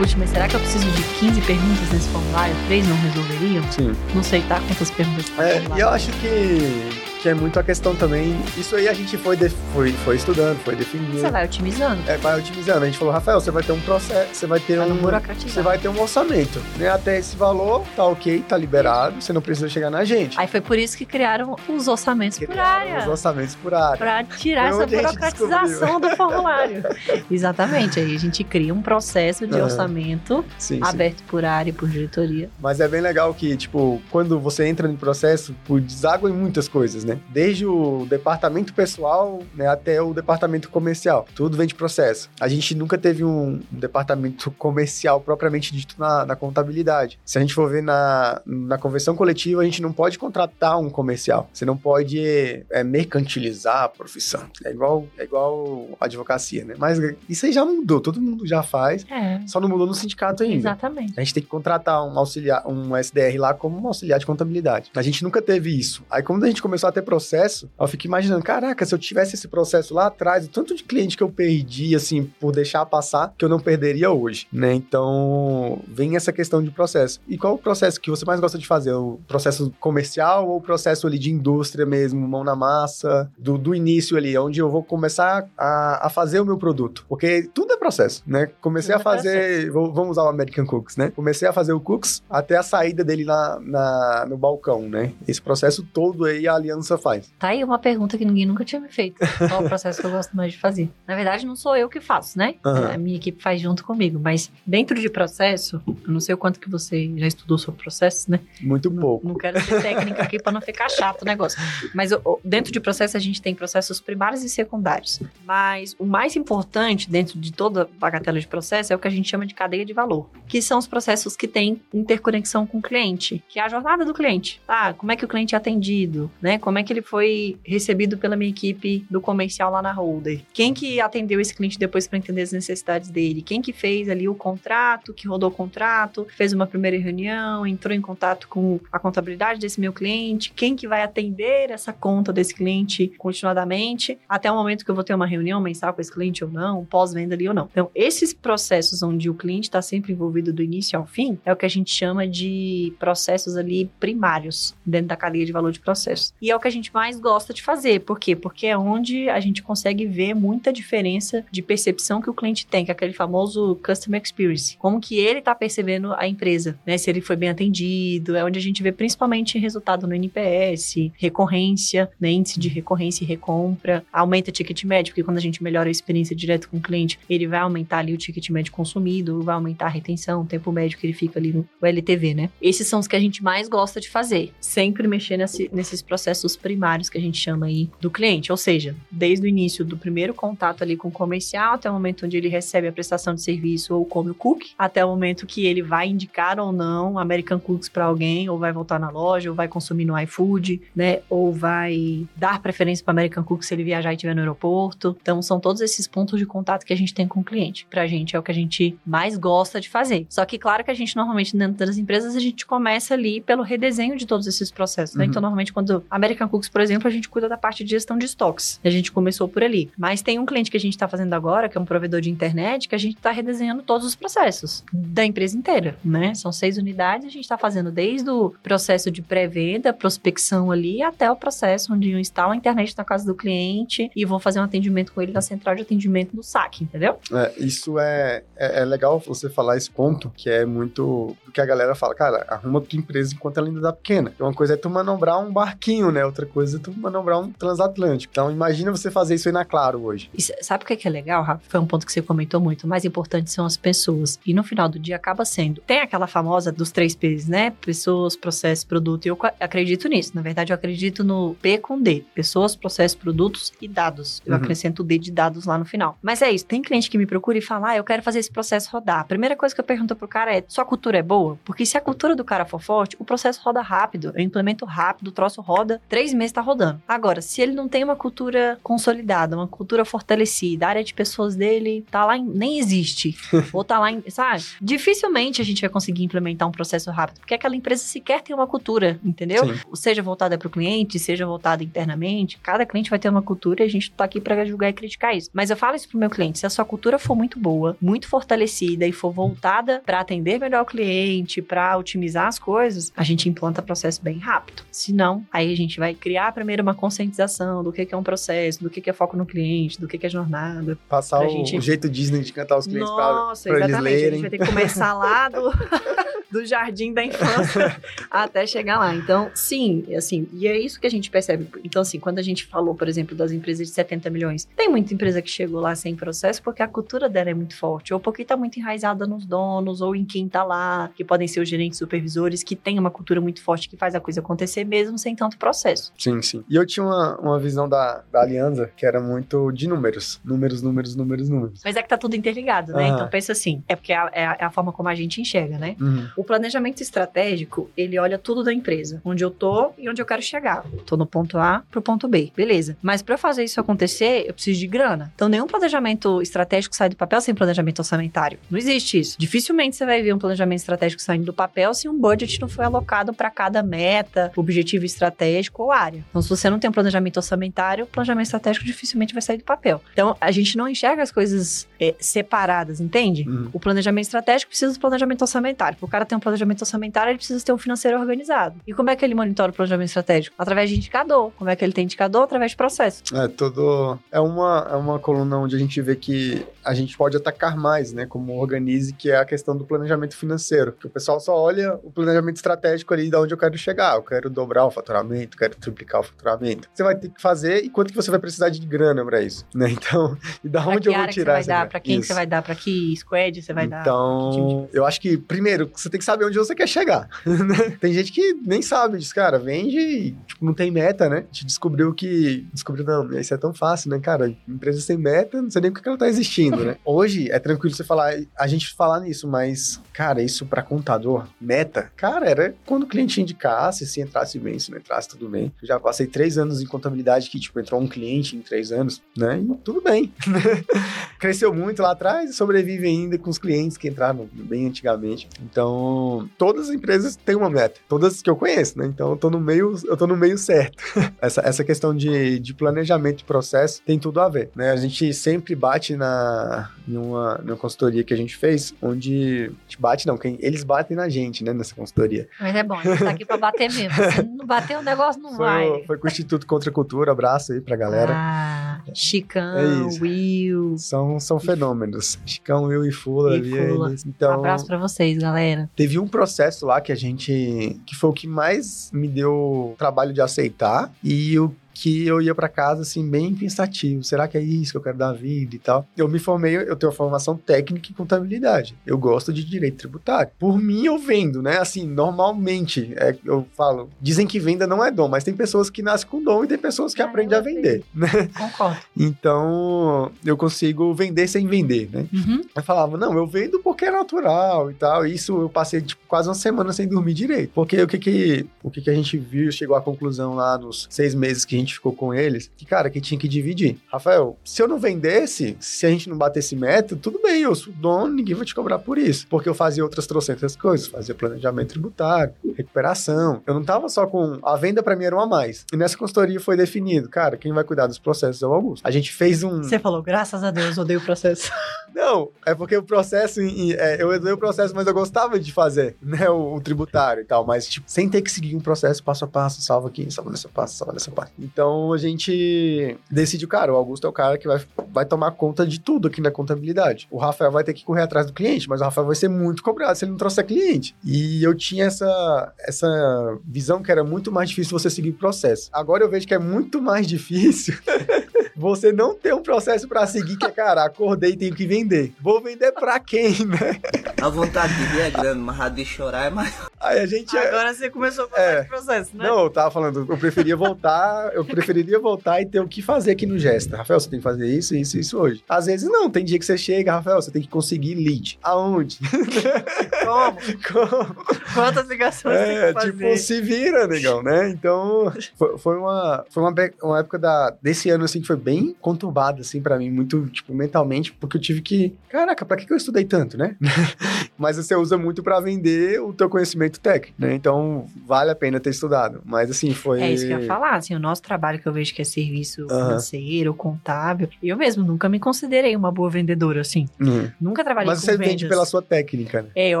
Speaker 2: Será que eu preciso de 15 perguntas nesse formulário? Três não resolveriam?
Speaker 1: Sim.
Speaker 2: Não sei, tá? Quantas perguntas tá
Speaker 1: É, e eu acho que, que é muito a questão também. Isso aí a gente foi, foi, foi estudando, foi definindo.
Speaker 2: Você vai otimizando,
Speaker 1: É, vai otimizando. A gente falou, Rafael, você vai ter um processo, você vai ter
Speaker 2: pra
Speaker 1: um. Você vai ter um orçamento. Né? Até esse valor, tá ok, tá liberado, você não precisa chegar na gente.
Speaker 2: Aí foi por isso que criaram os orçamentos por
Speaker 1: Criaram
Speaker 2: área.
Speaker 1: Os orçamentos por área.
Speaker 2: Pra tirar
Speaker 1: Foi
Speaker 2: essa burocratização do formulário. <laughs> Exatamente. Aí a gente cria um processo de
Speaker 1: Aham.
Speaker 2: orçamento
Speaker 1: Sim, sim.
Speaker 2: aberto por área e por diretoria.
Speaker 1: Mas é bem legal que, tipo, quando você entra no processo, por deságua em muitas coisas, né? Desde o departamento pessoal, né, até o departamento comercial. Tudo vem de processo. A gente nunca teve um departamento <laughs> comercial propriamente dito na, na contabilidade. Se a gente for ver na, na convenção coletiva, a gente não pode contratar um comercial. Você não pode é, mercantilizar a profissão. É igual, é igual advocacia, né? Mas isso aí já mudou, todo mundo já faz.
Speaker 2: É,
Speaker 1: Só não mudou no sindicato ainda.
Speaker 2: exatamente.
Speaker 1: A gente tem que contratar um auxiliar, um SDR lá como um auxiliar de contabilidade. A gente nunca teve isso. Aí, quando a gente começou a ter processo, eu fico imaginando, caraca, se eu tivesse esse processo lá atrás, o tanto de cliente que eu perdi, assim, por deixar passar, que eu não perderia hoje, né? Então, vem essa questão de processo. E qual o processo que você mais gosta de fazer? O processo comercial ou o processo ali de indústria mesmo, mão na massa, do, do início ali, onde eu vou começar a, a fazer o meu produto? Porque tudo é processo, né? Comecei
Speaker 2: Tudo
Speaker 1: a
Speaker 2: é
Speaker 1: fazer, vou- vamos usar o American Cooks, né? Comecei a fazer o Cooks até a saída dele na, na- no balcão, né? Esse processo todo aí a aliança faz.
Speaker 2: Tá aí uma pergunta que ninguém nunca tinha me feito. Qual o processo que eu gosto mais de fazer? Na verdade, não sou eu que faço, né?
Speaker 1: Aham.
Speaker 2: A minha equipe faz junto comigo. Mas dentro de processo, eu não sei o quanto que você já estudou sobre processos, né?
Speaker 1: Muito
Speaker 2: Não,
Speaker 1: pouco.
Speaker 2: não quero ser técnica aqui para não ficar chato o negócio. Mas dentro de processo a gente tem processos primários e secundários. Mas o mais importante dentro de toda bagatela de processo é o que a gente chama de cadeia de valor, que são os processos que têm interconexão com o cliente, que é a jornada do cliente. Ah, como é que o cliente é atendido, né? Como é que ele foi recebido pela minha equipe do comercial lá na Holder? Quem que atendeu esse cliente depois para entender as necessidades dele? Quem que fez ali o contrato, que rodou o contrato, fez uma primeira reunião, entrou em contato com a contabilidade desse meu cliente? Quem que vai atender essa conta desse cliente continuadamente até o momento que eu vou ter uma reunião mensal com esse cliente ou não, pós-venda ali ou não. Então, esses processos onde o cliente está sempre envolvido do início ao fim é o que a gente chama de processos ali primários dentro da cadeia de valor de processo. E é o que a a gente mais gosta de fazer. Por quê? Porque é onde a gente consegue ver muita diferença de percepção que o cliente tem, que é aquele famoso customer experience. Como que ele está percebendo a empresa, né? Se ele foi bem atendido, é onde a gente vê principalmente resultado no NPS, recorrência, né? índice de recorrência e recompra, aumenta o ticket médio, porque quando a gente melhora a experiência direto com o cliente, ele vai aumentar ali o ticket médio consumido, vai aumentar a retenção, o tempo médio que ele fica ali no LTV, né? Esses são os que a gente mais gosta de fazer, sempre mexer nesse, nesses processos primários que a gente chama aí do cliente, ou seja, desde o início do primeiro contato ali com o comercial até o momento onde ele recebe a prestação de serviço ou come o cookie, até o momento que ele vai indicar ou não American Cookies para alguém, ou vai voltar na loja, ou vai consumir no iFood, né? Ou vai dar preferência para American Cookies se ele viajar e estiver no aeroporto. Então, são todos esses pontos de contato que a gente tem com o cliente. Pra gente é o que a gente mais gosta de fazer. Só que, claro que a gente normalmente, dentro das empresas, a gente começa ali pelo redesenho de todos esses processos, né? Uhum. Então, normalmente, quando American Cookies, por exemplo, a gente cuida da parte de gestão de estoques. A gente começou por ali. Mas tem um cliente que a gente está fazendo agora, que é um provedor de internet, que a gente está redesenhando todos os processos da empresa inteira, né? São seis unidades, a gente está fazendo desde o processo de pré-venda, prospecção ali, até o processo onde eu instalo a internet na casa do cliente e vou fazer um atendimento com ele na central de atendimento do saque, entendeu?
Speaker 1: É, isso é, é, é, legal você falar esse ponto, que é muito do que a galera fala, cara, arruma tua empresa enquanto ela ainda tá pequena. Uma coisa é tu manobrar um barquinho, né? Outra coisa é tu manobrar um transatlântico. Então, imagina você fazer isso aí na Claro hoje.
Speaker 2: E sabe o que é legal, Rafa? Foi um ponto que você comentou muito. O mais importante são as pessoas. E no final do dia acaba sendo. Tem aquela famosa dos três P's, né? Pessoas, processo, produto. E eu acredito nisso. Na verdade, eu acredito no P com D. Pessoas, processo, produtos e dados. Eu uhum. acrescento o D de dados lá no final. Mas é isso. Tem cliente que me procura e fala: ah, eu quero fazer esse processo rodar. A primeira coisa que eu pergunto pro cara é: sua cultura é boa? Porque se a cultura do cara for forte, o processo roda rápido. Eu implemento rápido, o troço roda, três meses tá rodando. Agora, se ele não tem uma cultura consolidada, uma cultura fortalecida, a área de pessoas dele tá lá, em, nem existe. <laughs> ou tá lá, em, sabe? Dificilmente a gente vai conseguir implementar um processo rápido, porque aquela empresa sequer tem uma cultura, entendeu? Sim. Seja voltada para o cliente, seja voltada internamente, cada cliente vai ter uma cultura e a gente tá aqui para julgar e criticar isso. Mas eu falo isso pro meu cliente, se a sua cultura for muito boa, muito fortalecida e for voltada para atender melhor o cliente, para otimizar as coisas, a gente implanta processo bem rápido. Se não, aí a gente vai criar primeiro uma conscientização do que é um processo, do que é foco no cliente, do que é jornada.
Speaker 1: Passar o, gente... o, jeito Disney de cantar os clientes
Speaker 2: exatamente. eles lerem. A gente vai ter que começar lá do, <laughs> do jardim da infância até chegar lá. Então, sim, assim, e é isso que a gente percebe. Então, assim, quando a gente falou, por exemplo, das empresas de 70 milhões, tem muita empresa que chegou lá sem processo porque a cultura dela é muito forte, ou porque está muito enraizada nos donos, ou em quem está lá, que podem ser os gerentes supervisores, que tem uma cultura muito forte que faz a coisa acontecer mesmo sem tanto processo.
Speaker 1: Sim, sim. E eu tinha uma, uma visão da, da aliança que era muito de números. Números, números, números, números.
Speaker 2: Mas é que tá tudo interligado, né? Então pensa assim, é porque é a, é a, é forma como a gente enxerga, né? Uhum. O planejamento estratégico, ele olha tudo da empresa, onde eu tô e onde eu quero chegar. Tô no ponto A pro ponto B, beleza. Mas para fazer isso acontecer, eu preciso de grana. Então nenhum planejamento estratégico sai do papel sem planejamento orçamentário. Não existe isso. Dificilmente você vai ver um planejamento estratégico saindo do papel se um budget não foi alocado para cada meta, objetivo estratégico ou área. Então se você não tem um planejamento orçamentário, o planejamento estratégico dificilmente vai sair do papel. Então a gente não enxerga as coisas é, separadas, entende? Uhum. O planejamento estratégico precisa do planejamento orçamentário. Para o cara ter um planejamento orçamentário, ele precisa ter um financeiro organizado. E como é que ele monitora o planejamento estratégico? Através de indicador. Como é que ele tem indicador? Através de processo.
Speaker 1: É, todo. É uma, é uma coluna onde a gente vê que a gente pode atacar mais, né? Como organize, que é a questão do planejamento financeiro. Que o pessoal só olha o planejamento estratégico ali de onde eu quero chegar. Eu quero dobrar o faturamento, quero triplicar o faturamento. Você vai ter que fazer e quanto que você vai precisar de grana para isso, né? <laughs> Então, e da onde eu vou tirar
Speaker 2: essa Para quem que você vai dar? Para que squad você vai
Speaker 1: então,
Speaker 2: dar?
Speaker 1: Então, eu acho que, primeiro, você tem que saber onde você quer chegar. <laughs> Né? tem gente que nem sabe disso, cara. Vende e tipo, não tem meta, né? A gente descobriu que. Descobriu, não, isso é tão fácil, né, cara? Empresa sem meta, não sei nem porque ela tá existindo, né? <laughs> Hoje é tranquilo você falar, a gente falar nisso, mas, cara, isso para contador, meta, cara, era quando o cliente indicasse, se entrasse bem, se não entrasse, tudo bem. Já passei três anos em contabilidade que, tipo, entrou um cliente em três anos, né? E tudo bem. <laughs> Cresceu muito lá atrás e sobrevive ainda com os clientes que entraram bem antigamente. Então, todas as empresas têm uma meta, todas que eu conheço, né? Então, eu tô no meio, eu tô no meio certo. <laughs> essa, essa questão de, de planejamento de processo tem tudo a ver, né? A gente sempre bate na numa, numa consultoria que a gente fez, onde a gente bate não, quem eles batem na gente, né, nessa consultoria.
Speaker 2: Mas é bom, a gente tá aqui pra bater mesmo. Se <laughs> não bater o negócio não
Speaker 1: foi,
Speaker 2: vai.
Speaker 1: Foi com o Instituto Contra a Cultura, abraço aí pra galera.
Speaker 2: Ah, Chicão,
Speaker 1: É.
Speaker 2: Will.
Speaker 1: São, são fenômenos. Chicão, Will e Fula
Speaker 2: E
Speaker 1: ali.
Speaker 2: Fula. Um
Speaker 1: então,
Speaker 2: abraço pra vocês, galera.
Speaker 1: Teve um processo lá que a gente. que foi o que mais me deu trabalho de aceitar. E o que eu ia pra casa, assim, bem pensativo. Será que é isso que eu quero da vida e tal? Eu me formei, eu tenho uma formação técnica em contabilidade. Eu gosto de direito tributário. Por mim, eu vendo, né? Assim, normalmente, é, eu falo, dizem que venda não é dom, mas tem pessoas que nascem com dom e tem pessoas que
Speaker 2: Ah,
Speaker 1: aprendem a vender, né?
Speaker 2: Concordo. <laughs>
Speaker 1: Então, eu consigo vender sem vender, né?
Speaker 2: Uhum.
Speaker 1: Eu falava, não, eu vendo porque é natural e tal. Isso eu passei tipo, quase uma semana sem dormir direito. Porque o que que, o que que a gente viu, chegou à conclusão lá nos seis meses que ficou com eles, que, cara, que tinha que dividir. Rafael, se eu não vendesse, se a gente não batesse meta, tudo bem, eu sou dono, ninguém vai te cobrar por isso. Porque eu fazia outras trocentas coisas, fazia planejamento tributário, recuperação. Eu não tava só com. A venda pra mim era uma a mais. E nessa consultoria foi definido, cara, quem vai cuidar dos processos é o Augusto. A gente fez um.
Speaker 2: Você falou, graças a Deus, odeio o processo. <laughs>
Speaker 1: Não, é porque o processo, em- em- é, eu odeio o processo, mas eu gostava de fazer, né, o, o tributário e tal, mas, tipo, sem ter que seguir um processo passo a passo, salva aqui, salva nessa passo, salva nessa parte. Então, a gente decidiu, cara, o Augusto é o cara que vai, vai tomar conta de tudo aqui na contabilidade. O Rafael vai ter que correr atrás do cliente, mas o Rafael vai ser muito cobrado se ele não trouxer cliente. E eu tinha essa, essa visão que era muito mais difícil você seguir o processo. Agora eu vejo que é muito mais difícil <laughs> você não ter um processo pra seguir que é, cara, acordei e tenho que vender. Vou vender pra quem, né?
Speaker 3: A vontade de rir é grande, mas a de chorar é mais.
Speaker 1: Aí a gente...
Speaker 2: Agora você começou a
Speaker 1: É.
Speaker 2: esse processo, né?
Speaker 1: Não, eu tava falando, eu preferia voltar, eu preferiria voltar e ter o que fazer aqui no Gesta. Rafael, você tem que fazer isso, isso, isso hoje. Às vezes não, tem dia que você chega, Rafael, você tem que conseguir lead. Aonde? <laughs>
Speaker 2: Como?
Speaker 1: Como?
Speaker 2: Quantas ligações tem
Speaker 1: É,
Speaker 2: que fazer?
Speaker 1: tipo, se vira, negão, né? Então, foi, foi uma, foi uma, uma época da, desse ano, assim, que foi bem conturbada, assim, pra mim, muito, tipo, mentalmente, porque eu tive que, caraca, pra que eu estudei tanto, né? <laughs> Mas você usa muito pra vender o teu conhecimento técnico, né? Então, vale a pena ter estudado. Mas, assim, foi...
Speaker 2: É isso que eu ia falar, assim, o nosso trabalho que eu vejo que é serviço
Speaker 1: Aham.
Speaker 2: financeiro, contábil, eu mesmo nunca me considerei uma boa vendedora, assim.
Speaker 1: Uhum.
Speaker 2: Nunca trabalhei
Speaker 1: Mas
Speaker 2: com
Speaker 1: você
Speaker 2: vendas.
Speaker 1: vende pela sua técnica, né?
Speaker 2: É, eu,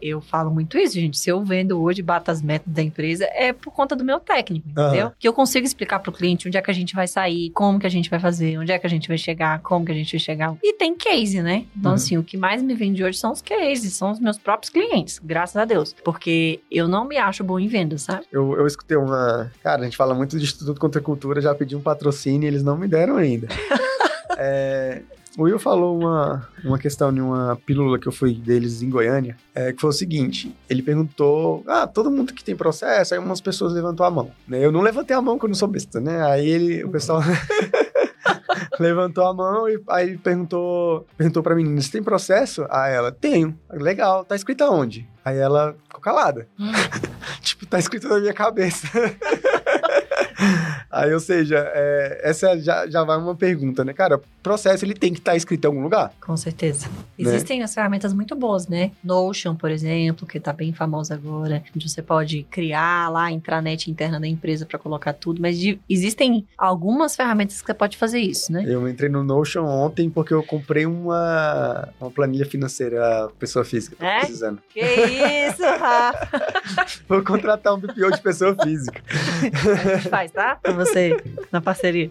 Speaker 2: eu falo muito isso, gente. Se eu vendo hoje, bato as metas da empresa, é por conta do meu técnico, entendeu?
Speaker 1: Aham.
Speaker 2: Que eu consigo explicar pro cliente onde é que a gente vai sair, como que a gente vai fazer, onde é que a gente vai chegar, como que a gente vai chegar. E tem case, né? Então,
Speaker 1: Uhum.
Speaker 2: assim, o que mais me vende hoje são os cases, são os meus próprios clientes, graças a Deus. Porque eu não me acho bom em vendas, sabe?
Speaker 1: Eu, eu escutei uma... Cara, a gente fala muito de Instituto Contra a Cultura, já pedi um patrocínio e eles não me deram ainda. <laughs> é... O Will falou uma, uma questão de uma pílula que eu fui deles em Goiânia, é, que foi o seguinte: ele perguntou, ah, todo mundo que tem processo, aí umas pessoas levantou a mão. Né? Eu não levantei a mão porque eu não sou besta, né? Aí ele, o pessoal <laughs> <laughs> levantou a mão e aí perguntou, perguntou pra menina: você tem processo? Aí ela, tenho. Legal, tá escrito aonde? Aí ela ficou calada. <laughs> tipo, tá escrito na minha cabeça. <laughs> Aí, ou seja, é, essa já, já vai uma pergunta, né? Cara, processo ele tem que estar escrito em algum lugar.
Speaker 2: Com certeza.
Speaker 1: Né?
Speaker 2: Existem as ferramentas muito boas, né? Notion, por exemplo, que tá bem famosa agora, onde você pode criar lá a intranet interna da empresa para colocar tudo, mas de- existem algumas ferramentas que você pode fazer isso, né?
Speaker 1: Eu entrei no Notion ontem porque eu comprei uma, uma planilha financeira pessoa física. Tô
Speaker 2: É?
Speaker 1: precisando.
Speaker 2: Que isso, <laughs> Rafa?
Speaker 1: Vou contratar um BPO de pessoa física. <laughs>
Speaker 2: A gente faz, tá? <laughs> Você, na parceria.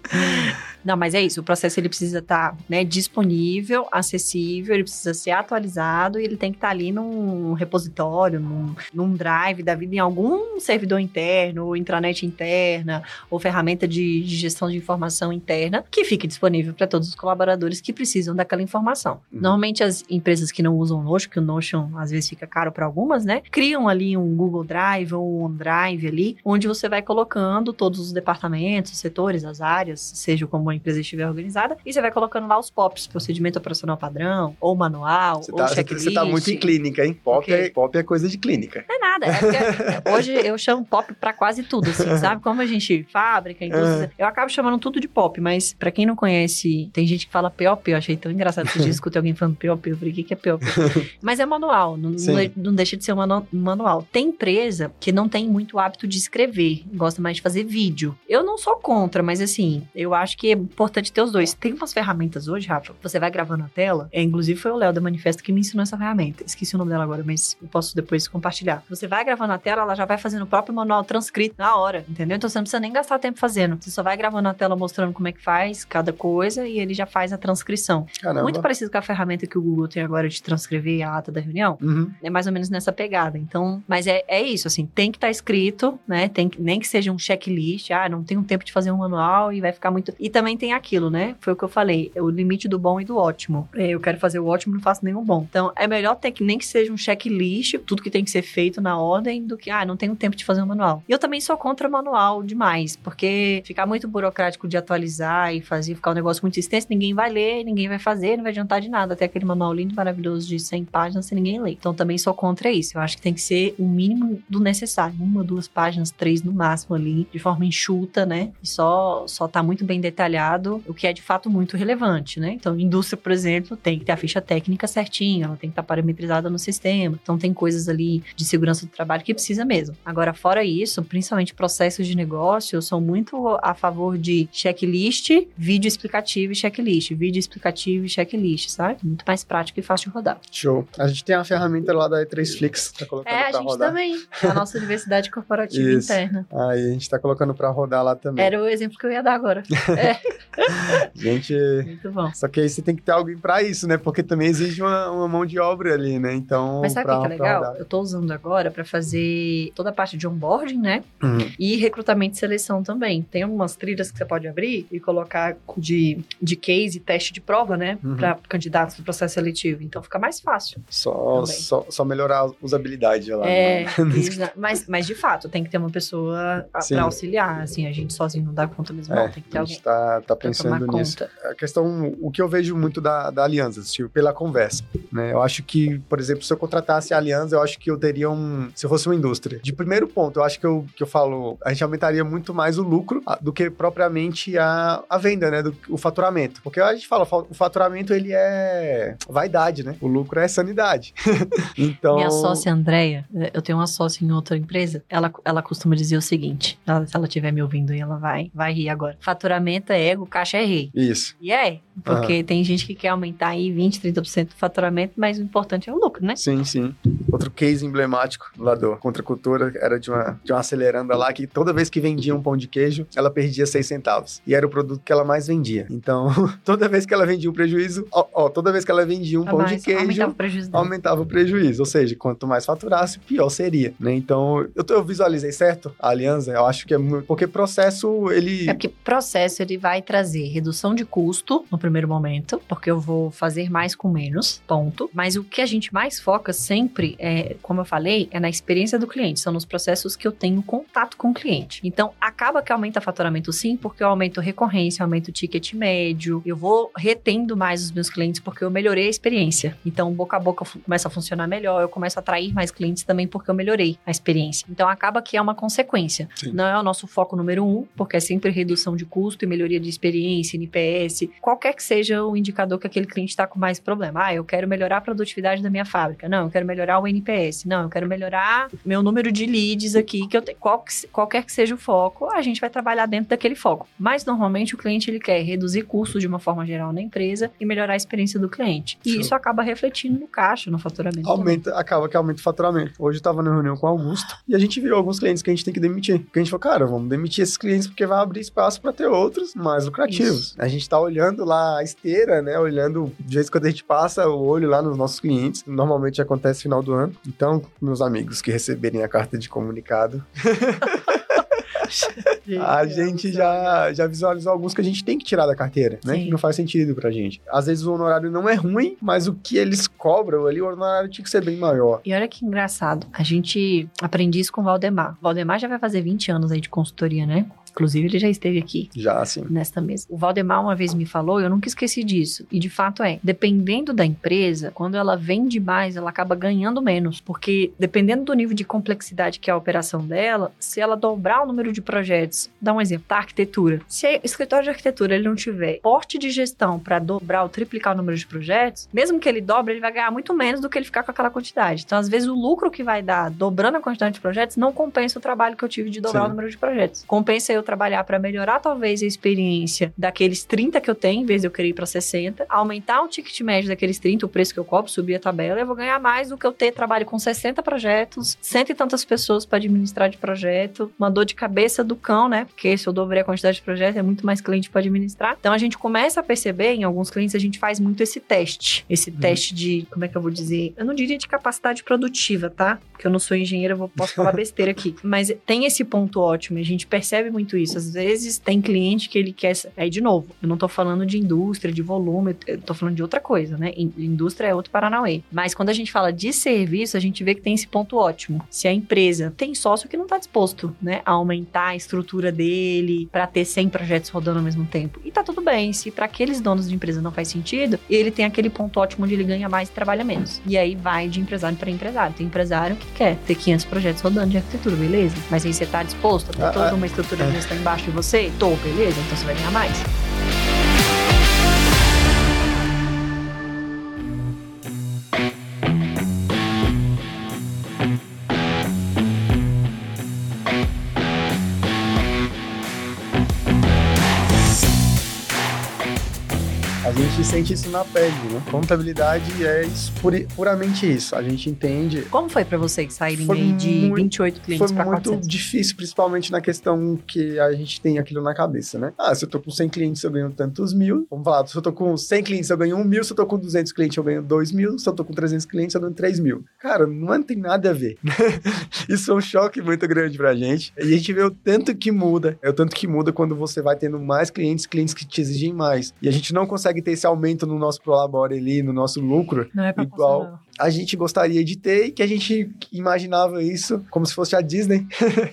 Speaker 2: Não, mas é isso. O processo ele precisa estar né, disponível, acessível, ele precisa ser atualizado e ele tem que estar ali num repositório, num, num drive da vida, em algum servidor interno, ou intranet interna, ou ferramenta de, de gestão de informação interna, que fique disponível para todos os colaboradores que precisam daquela informação.
Speaker 1: Uhum.
Speaker 2: Normalmente as empresas que não usam o Notion, que o Notion às vezes fica caro para algumas, né? Criam ali um Google Drive ou um OneDrive ali, onde você vai colocando todos os departamentos, os setores, as áreas, seja como a empresa estiver organizada, e você vai colocando lá os POPs, procedimento operacional padrão, ou manual,
Speaker 1: Você
Speaker 2: ou
Speaker 1: tá, você-
Speaker 2: checklist.
Speaker 1: você tá muito em clínica, hein? Pop,
Speaker 2: Ok.
Speaker 1: é, pop é coisa de clínica.
Speaker 2: Não é nada. É <laughs> hoje eu chamo pop pra quase tudo, assim, sabe? Como a gente fábrica, indústria. Eu acabo chamando tudo de pop, mas pra quem não conhece, tem gente que fala POP. Eu achei tão engraçado que eu escutei alguém falando POP. Eu falei, o que que é POP? <laughs> mas é manual, não, não, deixa de ser um um manual. Tem empresa que não tem muito hábito de escrever, gosta mais de fazer vídeo. Eu não sou contra, mas assim, eu acho que é importante ter os dois. Tem umas ferramentas hoje, Rafa, você vai gravando a tela. É, inclusive foi o Léo da Manifesto que me ensinou essa ferramenta. Esqueci o nome dela agora, mas eu posso depois compartilhar. Você vai gravando a tela, ela já vai fazendo o próprio manual transcrito na hora, entendeu? Então você não precisa nem gastar tempo fazendo. Você só vai gravando a tela mostrando como é que faz cada coisa e ele já faz a transcrição.
Speaker 1: Caramba.
Speaker 2: Muito parecido com a ferramenta que o Google tem agora de transcrever a ata da reunião.
Speaker 1: Uhum.
Speaker 2: É mais ou menos nessa pegada. Então, mas é, é isso, assim, tem que estar escrito, né? Tem que, nem que seja um checklist, ah, não tenho tempo de fazer um manual e vai ficar muito. E também tem aquilo, né? Foi o que eu falei, o limite do bom e do ótimo. É, Eu quero fazer o ótimo, não faço nenhum bom. Então, é melhor ter que nem que seja um checklist, tudo que tem que ser feito na ordem, do que, ah, não tenho tempo de fazer um manual. E eu também sou contra manual demais, porque ficar muito burocrático de atualizar e fazer, ficar um negócio muito extenso, ninguém vai ler, ninguém vai fazer, não vai adiantar de nada. Até aquele manual lindo, maravilhoso de 100 páginas, sem ninguém ler. Então, também sou contra isso. Eu acho que tem que ser o mínimo do necessário. Uma, duas páginas, três no máximo ali, de forma enxuta, né? E só, só tá muito bem detalhado, o que é de fato muito relevante, né? Então, indústria, por exemplo, tem que ter a ficha técnica certinha, ela tem que estar parametrizada no sistema. Então, tem coisas ali de segurança do trabalho que precisa mesmo. Agora, fora isso, principalmente processos de negócio, eu sou muito a favor de checklist, vídeo explicativo e checklist. Vídeo explicativo e checklist, sabe? Muito mais prático e fácil de rodar.
Speaker 1: Show. A gente tem uma ferramenta lá da E3Flix, tá colocando
Speaker 2: É, a
Speaker 1: pra
Speaker 2: gente
Speaker 1: rodar.
Speaker 2: também. A nossa <laughs> universidade corporativa
Speaker 1: Isso.
Speaker 2: interna.
Speaker 1: Aí a gente tá colocando pra rodar lá
Speaker 2: Era o exemplo que eu ia dar agora. <laughs>
Speaker 1: Gente.
Speaker 2: Muito bom.
Speaker 1: Só que aí você tem que ter alguém pra isso, né? Porque também exige uma, uma mão de obra ali, né? Então.
Speaker 2: Mas sabe o que, é legal?
Speaker 1: rodar.
Speaker 2: Eu tô usando agora pra fazer toda a parte de onboarding, né?
Speaker 1: Uhum.
Speaker 2: E recrutamento e seleção também. Tem algumas trilhas que você pode abrir e colocar de, de case, teste de prova, né?
Speaker 1: Uhum.
Speaker 2: Pra candidatos do processo seletivo. Então fica mais fácil.
Speaker 1: Só,
Speaker 2: Também.
Speaker 1: só, só melhorar a usabilidade lá.
Speaker 2: É, <laughs>
Speaker 1: né?
Speaker 2: exa- mas, mas de fato, tem que ter uma pessoa a-
Speaker 1: Sim.
Speaker 2: pra auxiliar. Assim, a gente sozinho não dá conta mesmo, não.
Speaker 1: É,
Speaker 2: Tem que ter
Speaker 1: a
Speaker 2: alguém
Speaker 1: gente tá, tá
Speaker 2: tomar
Speaker 1: pensando nisso.
Speaker 2: conta.
Speaker 1: A questão, o que eu vejo muito da, da aliança, tipo, pela conversa, né? Eu acho que, por exemplo, se eu contratasse a aliança, eu acho que eu teria um, se eu fosse uma indústria. De primeiro ponto, eu acho que eu, que eu falo, a gente aumentaria muito mais o lucro ah, do que propriamente a, a venda, né? Do, o faturamento. Porque a gente fala, o faturamento, ele é vaidade, né? O lucro é sanidade. <laughs> então...
Speaker 2: Minha sócia Andréia, eu tenho uma sócia em outra empresa, ela, ela costuma dizer o seguinte: ela- se ela estiver me ouvindo aí, ela vai, vai rir agora. Faturamento é ego, caixa é rei.
Speaker 1: Isso.
Speaker 2: E é, porque tem gente que quer aumentar aí 20, 30% do faturamento, mas o importante é o lucro, né?
Speaker 1: Sim, sim. Outro case emblemático lá do Contra a Cultura era de uma, de uma aceleranda lá que toda vez que vendia um pão de queijo, ela perdia 6 centavos. E era o produto que ela mais vendia. Então, <laughs> toda vez que ela vendia um prejuízo, ó, ó, toda vez que ela vendia um pão de queijo,
Speaker 2: aumentava o prejuízo
Speaker 1: aumentava o prejuízo. Ou seja, quanto mais faturasse, pior seria, né? Então, eu, eu visualizei certo a aliança, eu acho que é muito... Porque processo, ele...
Speaker 2: É porque processo ele vai trazer redução de custo no primeiro momento, porque eu vou fazer mais com menos, ponto. Mas o que a gente mais foca sempre é, como eu falei, é na experiência do cliente, são nos processos que eu tenho contato com o cliente. Então, acaba que aumenta faturamento sim, porque eu aumento recorrência, aumento o ticket médio, eu vou retendo mais os meus clientes porque eu melhorei a experiência. Então, boca a boca começa a funcionar melhor, eu começo a atrair mais clientes também porque eu melhorei a experiência. Então, acaba que é uma consequência.
Speaker 1: Sim.
Speaker 2: Não é o nosso foco número um, porque é sempre redução de custo e melhoria de experiência, NPS, qualquer que seja o indicador que aquele cliente está com mais problema. Ah, eu quero melhorar a produtividade da minha fábrica. Não, eu quero melhorar o NPS. Não, eu quero melhorar meu número de leads aqui, que eu tenho. Qual que qualquer que seja o foco, a gente vai trabalhar dentro daquele foco. Mas normalmente o cliente ele quer reduzir custo de uma forma geral na empresa e melhorar a experiência do cliente. E
Speaker 1: Show.
Speaker 2: isso acaba refletindo no caixa, no faturamento. também.
Speaker 1: Aumenta, acaba que aumenta o faturamento. Hoje eu tava na reunião com o Augusto e a gente viu alguns clientes que a gente tem que demitir. Porque a gente falou, cara, vamos demitir esses clientes porque vai abrir espaço para ter outros mais lucrativos.
Speaker 2: Isso.
Speaker 1: A gente tá olhando lá a esteira, né? Olhando, de vez em quando a gente passa o olho lá nos nossos clientes. Normalmente acontece no final do ano. Então, meus amigos que receberem a carta de comunicado, <laughs> a gente já, já visualizou alguns que a gente tem que tirar da carteira, né?
Speaker 2: Sim.
Speaker 1: Que não faz sentido pra gente. Às vezes o honorário não é ruim, mas o que eles cobram ali, o honorário tinha que ser bem maior.
Speaker 2: E olha que engraçado. A gente aprendi isso com o Valdemar. O Valdemar já vai fazer 20 anos aí de consultoria, né? Inclusive, ele já esteve aqui
Speaker 1: Já, assim.
Speaker 2: nesta mesa. O Valdemar uma vez me falou, eu nunca esqueci disso. E de fato é, dependendo da empresa, quando ela vende mais, ela acaba ganhando menos, porque dependendo do nível de complexidade que é a operação dela, se ela dobrar o número de projetos, dá um exemplo, tá? Arquitetura. Se o escritório de arquitetura ele não tiver porte de gestão para dobrar ou triplicar o número de projetos, mesmo que ele dobre, ele vai ganhar muito menos do que ele ficar com aquela quantidade. Então, às vezes, o lucro que vai dar dobrando a quantidade de projetos não compensa o trabalho que eu tive de dobrar
Speaker 1: Sim.
Speaker 2: o número de projetos. Compensa eu trabalhar para melhorar talvez a experiência daqueles 30 que eu tenho, em vez de eu querer ir para 60, aumentar o ticket médio daqueles 30, o preço que eu cobro, subir a tabela, eu vou ganhar mais do que eu ter trabalho com 60 projetos, cento e tantas pessoas para administrar de projeto, uma dor de cabeça do cão, né? Porque se eu dobrei a quantidade de projetos, é muito mais cliente para administrar. Então a gente começa a perceber, em alguns clientes, a gente faz muito esse teste. Esse teste de, como é que eu vou dizer? Eu não diria de capacidade produtiva, tá? Porque eu não sou engenheira, eu posso falar besteira aqui. Mas tem esse ponto ótimo, a gente percebe muito isso. Às vezes tem cliente que ele quer. Aí, de novo, eu não tô falando de indústria, de volume, eu tô falando de outra coisa, né? In- Indústria é outro Paranauê. Mas quando a gente fala de serviço, a gente vê que tem esse ponto ótimo. Se a empresa tem sócio que não tá disposto, né, a aumentar a estrutura dele para ter 100 projetos rodando ao mesmo tempo. E tá tudo bem, se para aqueles donos de empresa não faz sentido, ele tem aquele ponto ótimo onde ele ganha mais e trabalha menos. E aí vai de empresário para empresário. Tem empresário que quer ter 500 projetos rodando de arquitetura, beleza? Mas aí você tá disposto a ter
Speaker 1: Ah,
Speaker 2: toda
Speaker 1: ah,
Speaker 2: uma estrutura
Speaker 1: é.
Speaker 2: de gestão embaixo de você? Tô, beleza? Então você vai ganhar mais.
Speaker 1: Sente isso na pele, né? Contabilidade é isso, puramente isso. A gente entende.
Speaker 2: Como foi para vocês saírem
Speaker 1: Foi
Speaker 2: aí de
Speaker 1: muito-
Speaker 2: 28 clientes
Speaker 1: Foi
Speaker 2: para
Speaker 1: muito
Speaker 2: 400?
Speaker 1: difícil, principalmente na questão que a gente tem aquilo na cabeça, né? Ah, se eu tô com 100 clientes, eu ganho tantos mil. Vamos falar, se eu tô com 100 clientes, eu ganho 1 mil. Se eu tô com 200 clientes, eu ganho 2 mil. Se eu tô com 300 clientes, eu ganho 3 mil. Cara, não tem nada a ver. <laughs> Isso é um choque muito grande pra gente. E a gente vê o tanto que muda. É o tanto que muda quando você vai tendo mais clientes, clientes que te exigem mais. E a gente não consegue ter esse aumento no nosso Prolabore ali, no nosso lucro,
Speaker 2: Não é
Speaker 1: igual. A gente gostaria de ter e que a gente imaginava isso como se fosse a Disney.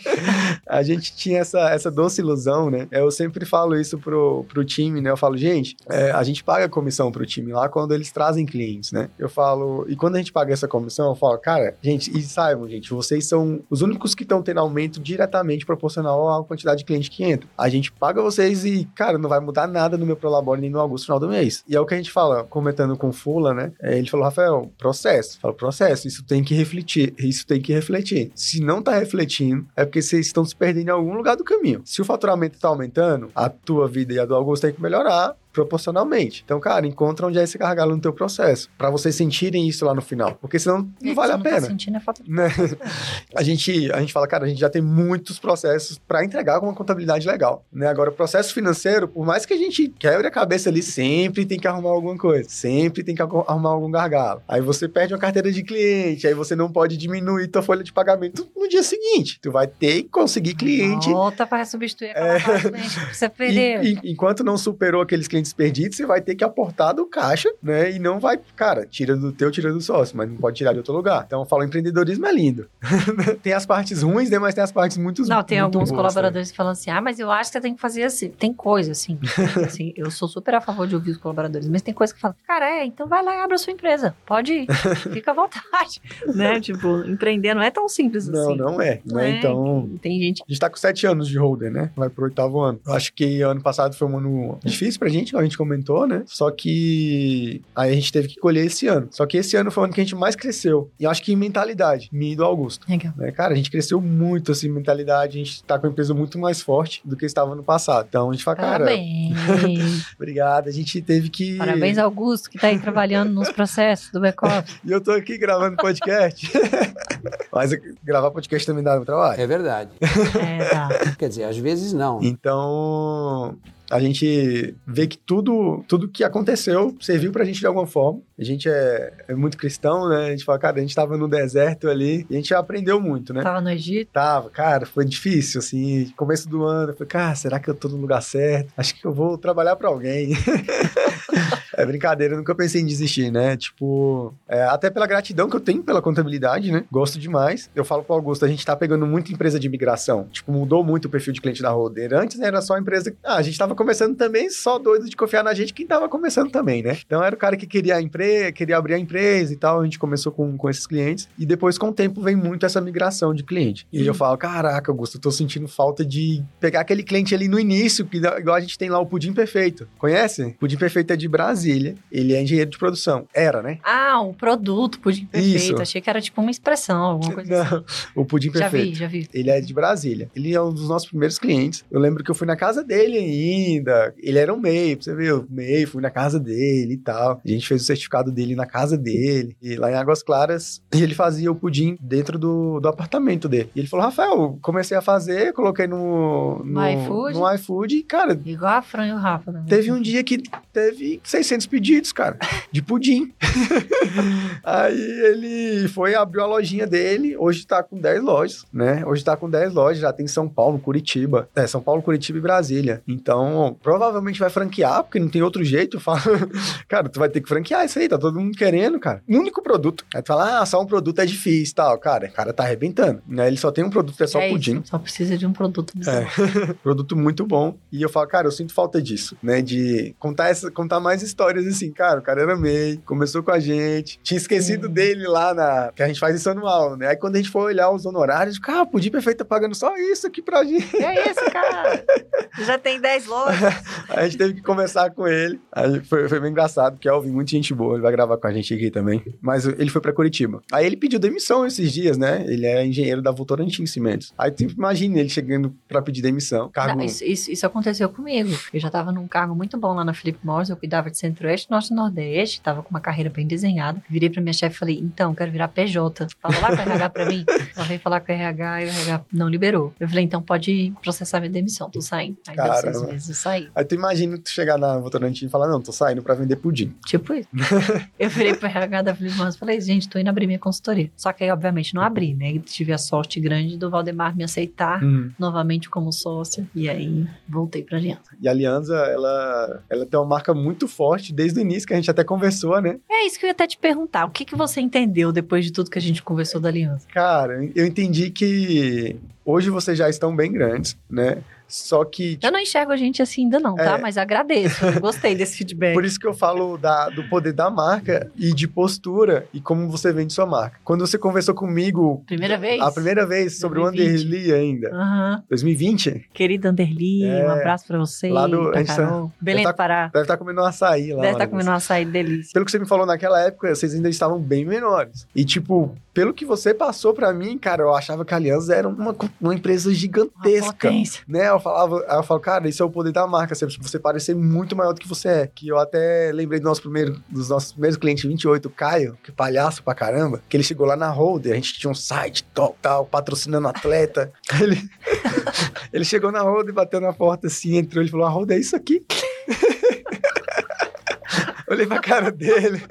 Speaker 1: <laughs> a gente tinha essa, essa doce ilusão, né? Eu sempre falo isso pro, pro time, né? Eu falo, gente, é, a gente paga comissão pro time lá quando eles trazem clientes, né? Eu falo, e quando a gente paga essa comissão, eu falo, cara, gente, e saibam, gente, vocês são os únicos que estão tendo aumento diretamente proporcional à quantidade de cliente que entra. A gente paga vocês e, cara, não vai mudar nada no meu Prolabore nem no Augusto final do mês. E é o que a gente fala, comentando com o Fula, né? É, ele falou, Rafael, processo. Fala, processo, isso tem que refletir. Isso tem que refletir. Se não tá refletindo, é porque vocês estão se perdendo em algum lugar do caminho. Se o faturamento tá aumentando, a tua vida e a do Augusto tem que melhorar proporcionalmente. Então, cara, encontra onde é esse gargalo no teu processo, para vocês sentirem isso lá no final, porque senão não vale
Speaker 2: se
Speaker 1: a
Speaker 2: não
Speaker 1: pena
Speaker 2: Tá sentindo é falta de
Speaker 1: né? <laughs> A gente, a gente fala, cara, a gente já tem muitos processos para entregar com uma contabilidade legal, né? Agora, o processo financeiro, por mais que a gente quebre a cabeça ali, sempre tem que arrumar alguma coisa, sempre tem que arru- arrumar algum gargalo. Aí você perde uma carteira de cliente, aí você não pode diminuir tua folha de pagamento no dia seguinte. Tu vai ter que conseguir cliente.
Speaker 2: Volta para substituir aquela do cliente que você perdeu. <laughs>
Speaker 1: E, e- enquanto não superou aqueles clientes perdidos, você vai ter que aportar do caixa, né? E não vai, cara, tira do teu, tira do sócio, mas não pode tirar de outro lugar. Então, eu falo, empreendedorismo é lindo. <laughs> tem as partes ruins, né? Mas tem as partes muito
Speaker 2: Não, tem
Speaker 1: muito
Speaker 2: alguns
Speaker 1: boas,
Speaker 2: colaboradores que falam assim: ah, mas eu acho que você tem que fazer assim. Tem coisa assim. <laughs> assim eu sou super a favor de ouvir os colaboradores, mas tem coisa que falam: cara, é, então vai lá e abre a sua empresa. Pode ir, <laughs> fica à vontade. né? Tipo, empreender não é tão simples
Speaker 1: Não,
Speaker 2: assim.
Speaker 1: não é.
Speaker 2: Não
Speaker 1: né?
Speaker 2: é.
Speaker 1: Então,
Speaker 2: Tem gente
Speaker 1: a gente tá com sete anos de holder, né? Vai pro oitavo ano. Eu acho que ano passado foi um ano difícil pra gente, a gente comentou, né? Só que aí a gente teve que colher esse ano. Só que esse ano foi o ano que a gente mais cresceu. E acho que em mentalidade, minha e do Augusto.
Speaker 2: Legal.
Speaker 1: né? Cara, a gente cresceu muito, assim, mentalidade. A gente tá com a empresa muito mais forte do que estava no passado. Então, a gente fala, cara,
Speaker 2: Parabéns. <laughs>
Speaker 1: obrigado. A gente teve que...
Speaker 2: Parabéns, Augusto, que tá aí trabalhando nos processos do back-office. <laughs>
Speaker 1: E eu tô aqui gravando podcast. <laughs> Mas gravar podcast também dá meu trabalho.
Speaker 4: É verdade.
Speaker 2: É, tá.
Speaker 4: Quer dizer, às vezes não.
Speaker 1: Então, a gente vê que tudo, tudo que aconteceu serviu pra gente de alguma forma. A gente é, é muito cristão, né? A gente fala, cara, a gente tava no deserto ali e a gente aprendeu muito, né?
Speaker 2: Tava no Egito.
Speaker 1: Tava, cara, foi difícil, assim, começo do ano, eu falei, cara, será que eu tô no lugar certo? Acho que eu vou trabalhar pra alguém. <laughs> É brincadeira, eu nunca pensei em desistir, né? Tipo, é, até pela gratidão que eu tenho pela contabilidade, né? Gosto demais. Eu falo pro Augusto, a gente tá pegando muita empresa de imigração. Tipo, mudou muito o perfil de cliente da Roder. Antes né, era só empresa. Ah, a gente tava começando também, só doido de confiar na gente, quem tava começando também, né? Então era o cara que queria a empresa, queria abrir a empresa e tal. A gente começou com, com esses clientes. E depois, com o tempo, vem muito essa migração de cliente. E eu falo, caraca, Augusto, eu tô sentindo falta de pegar aquele cliente ali no início, que igual a gente tem lá o Pudim Perfeito. Conhece? Pudim Perfeito é de Brasília. Ele é engenheiro de produção. Era, né?
Speaker 2: Ah, um produto, pudim perfeito.
Speaker 1: Isso.
Speaker 2: Achei que era tipo uma expressão, alguma coisa assim.
Speaker 1: Não, o Pudim
Speaker 2: Já
Speaker 1: Perfeito.
Speaker 2: vi, já vi.
Speaker 1: Ele é de Brasília. Ele é um dos nossos primeiros clientes. Eu lembro que eu fui na casa dele ainda. Ele era um MEI, pra você ver, eu MEI, fui na casa dele e tal. A gente fez o certificado dele na casa dele, e lá em Águas Claras. E ele fazia o pudim dentro do, do apartamento dele. E ele falou: Rafael, comecei a fazer, coloquei no, no,
Speaker 2: No iFood?
Speaker 1: no iFood e, cara,
Speaker 2: Igual a Fran e o Rafa. Né?
Speaker 1: Teve um dia que teve 600 pedidos, cara, de pudim. <laughs> Aí ele foi, abriu a lojinha dele, hoje tá com 10 lojas, né? Hoje tá com 10 lojas, já tem São Paulo, Curitiba. É, São Paulo, Curitiba e Brasília. Então, provavelmente vai franquear, porque não tem outro jeito. Fala, <laughs> cara, tu vai ter que franquear isso aí, tá todo mundo querendo, cara. Um único produto. Aí tu fala, ah, só um produto é difícil tal. Cara, o cara tá arrebentando. Né? Ele só tem um produto, é só
Speaker 2: é
Speaker 1: pudim.
Speaker 2: Isso, só precisa de um produto.
Speaker 1: É. <laughs> produto muito bom. E eu falo, cara, eu sinto falta disso, né? De contar, essa, contar mais histórias assim, cara, o cara era MEI, começou com a gente, tinha esquecido
Speaker 2: Sim.
Speaker 1: dele lá na. Que a gente faz isso anual, né? Aí quando a gente foi olhar os honorários, cara, ah, podia perfeito tá pagando só isso aqui pra gente.
Speaker 2: Que é isso, cara? <laughs> Já tem 10 lojas. <laughs>
Speaker 1: A gente teve que conversar com ele. Aí foi, foi bem engraçado, porque Elvin, muita gente boa, ele vai gravar com a gente aqui também. Mas ele foi pra Curitiba. Aí ele pediu demissão esses dias, né? Ele é engenheiro da Votorantim Cimentos. Aí tu imagina ele chegando pra pedir demissão. Cargo...
Speaker 2: Não, isso, isso, isso aconteceu comigo. Eu já tava num cargo muito bom lá na Philip Morris, eu cuidava de Centro-Oeste, Norte e Nordeste, tava com uma carreira bem desenhada. Virei pra minha chefe e falei, então, quero virar PJ. Fala lá com o RH pra mim. <laughs> Ela veio falar com o RH e o RH não liberou. Eu falei, então pode processar minha demissão, tô saindo. Aí deu seis
Speaker 1: Caramba.
Speaker 2: meses, saí.
Speaker 1: Aí tu imagina tu chegar na Votorantim e falar, não, tô saindo pra vender pudim.
Speaker 2: Tipo isso. <laughs> eu virei pro RH da Philip Morris e falei, gente, tô indo abrir minha consultoria. Só que aí, obviamente, não abri, né? E tive a sorte grande do Valdemar me aceitar
Speaker 1: Uhum.
Speaker 2: novamente como sócia. E aí, voltei pra aliança.
Speaker 1: E a Aliança, ela, ela tem uma marca muito forte desde o início, que a gente até conversou, né?
Speaker 2: É isso que eu ia até te perguntar. O que, que você entendeu depois de tudo que a gente conversou da aliança?
Speaker 1: Cara, eu entendi que hoje vocês já estão bem grandes, né? Só que
Speaker 2: Eu não enxergo a gente assim ainda não, tá?
Speaker 1: É.
Speaker 2: Mas agradeço. Gostei desse <laughs> feedback.
Speaker 1: Por isso que eu falo da- do poder da marca e de postura e como você vende sua marca. Quando você conversou comigo
Speaker 2: Primeira vez?
Speaker 1: a primeira vez sobre o
Speaker 2: 2020.
Speaker 1: Anderli ainda,
Speaker 2: Aham.
Speaker 1: 2020,
Speaker 2: Querida Anderli,
Speaker 1: É.
Speaker 2: um abraço pra você.
Speaker 1: Lá do-
Speaker 2: pra
Speaker 1: tá-
Speaker 2: Carol. Belém
Speaker 1: tá-
Speaker 2: do Pará.
Speaker 1: deve estar comendo um açaí lá.
Speaker 2: Deve estar
Speaker 1: Larissa.
Speaker 2: comendo um açaí delícia.
Speaker 1: Pelo que você me falou naquela época, vocês ainda estavam bem menores. E, tipo, pelo que você passou pra mim, cara, eu achava que a Aliança era uma, uma empresa
Speaker 2: Uma
Speaker 1: gigantesca.
Speaker 2: potência.
Speaker 1: Né? Eu falava, eu falo, cara, isso é o poder da marca, você, você parecer muito maior do que você é. Que eu até lembrei do nosso primeiro, dos nossos primeiros clientes, 28, o Caio, que palhaço pra caramba, que ele chegou lá na Holder, a gente tinha um site, tal, tal, patrocinando atleta. <laughs> Ele, ele chegou na Holder, bateu na porta assim, entrou, ele falou, a Holder é isso aqui. <laughs> Olhei pra cara dele.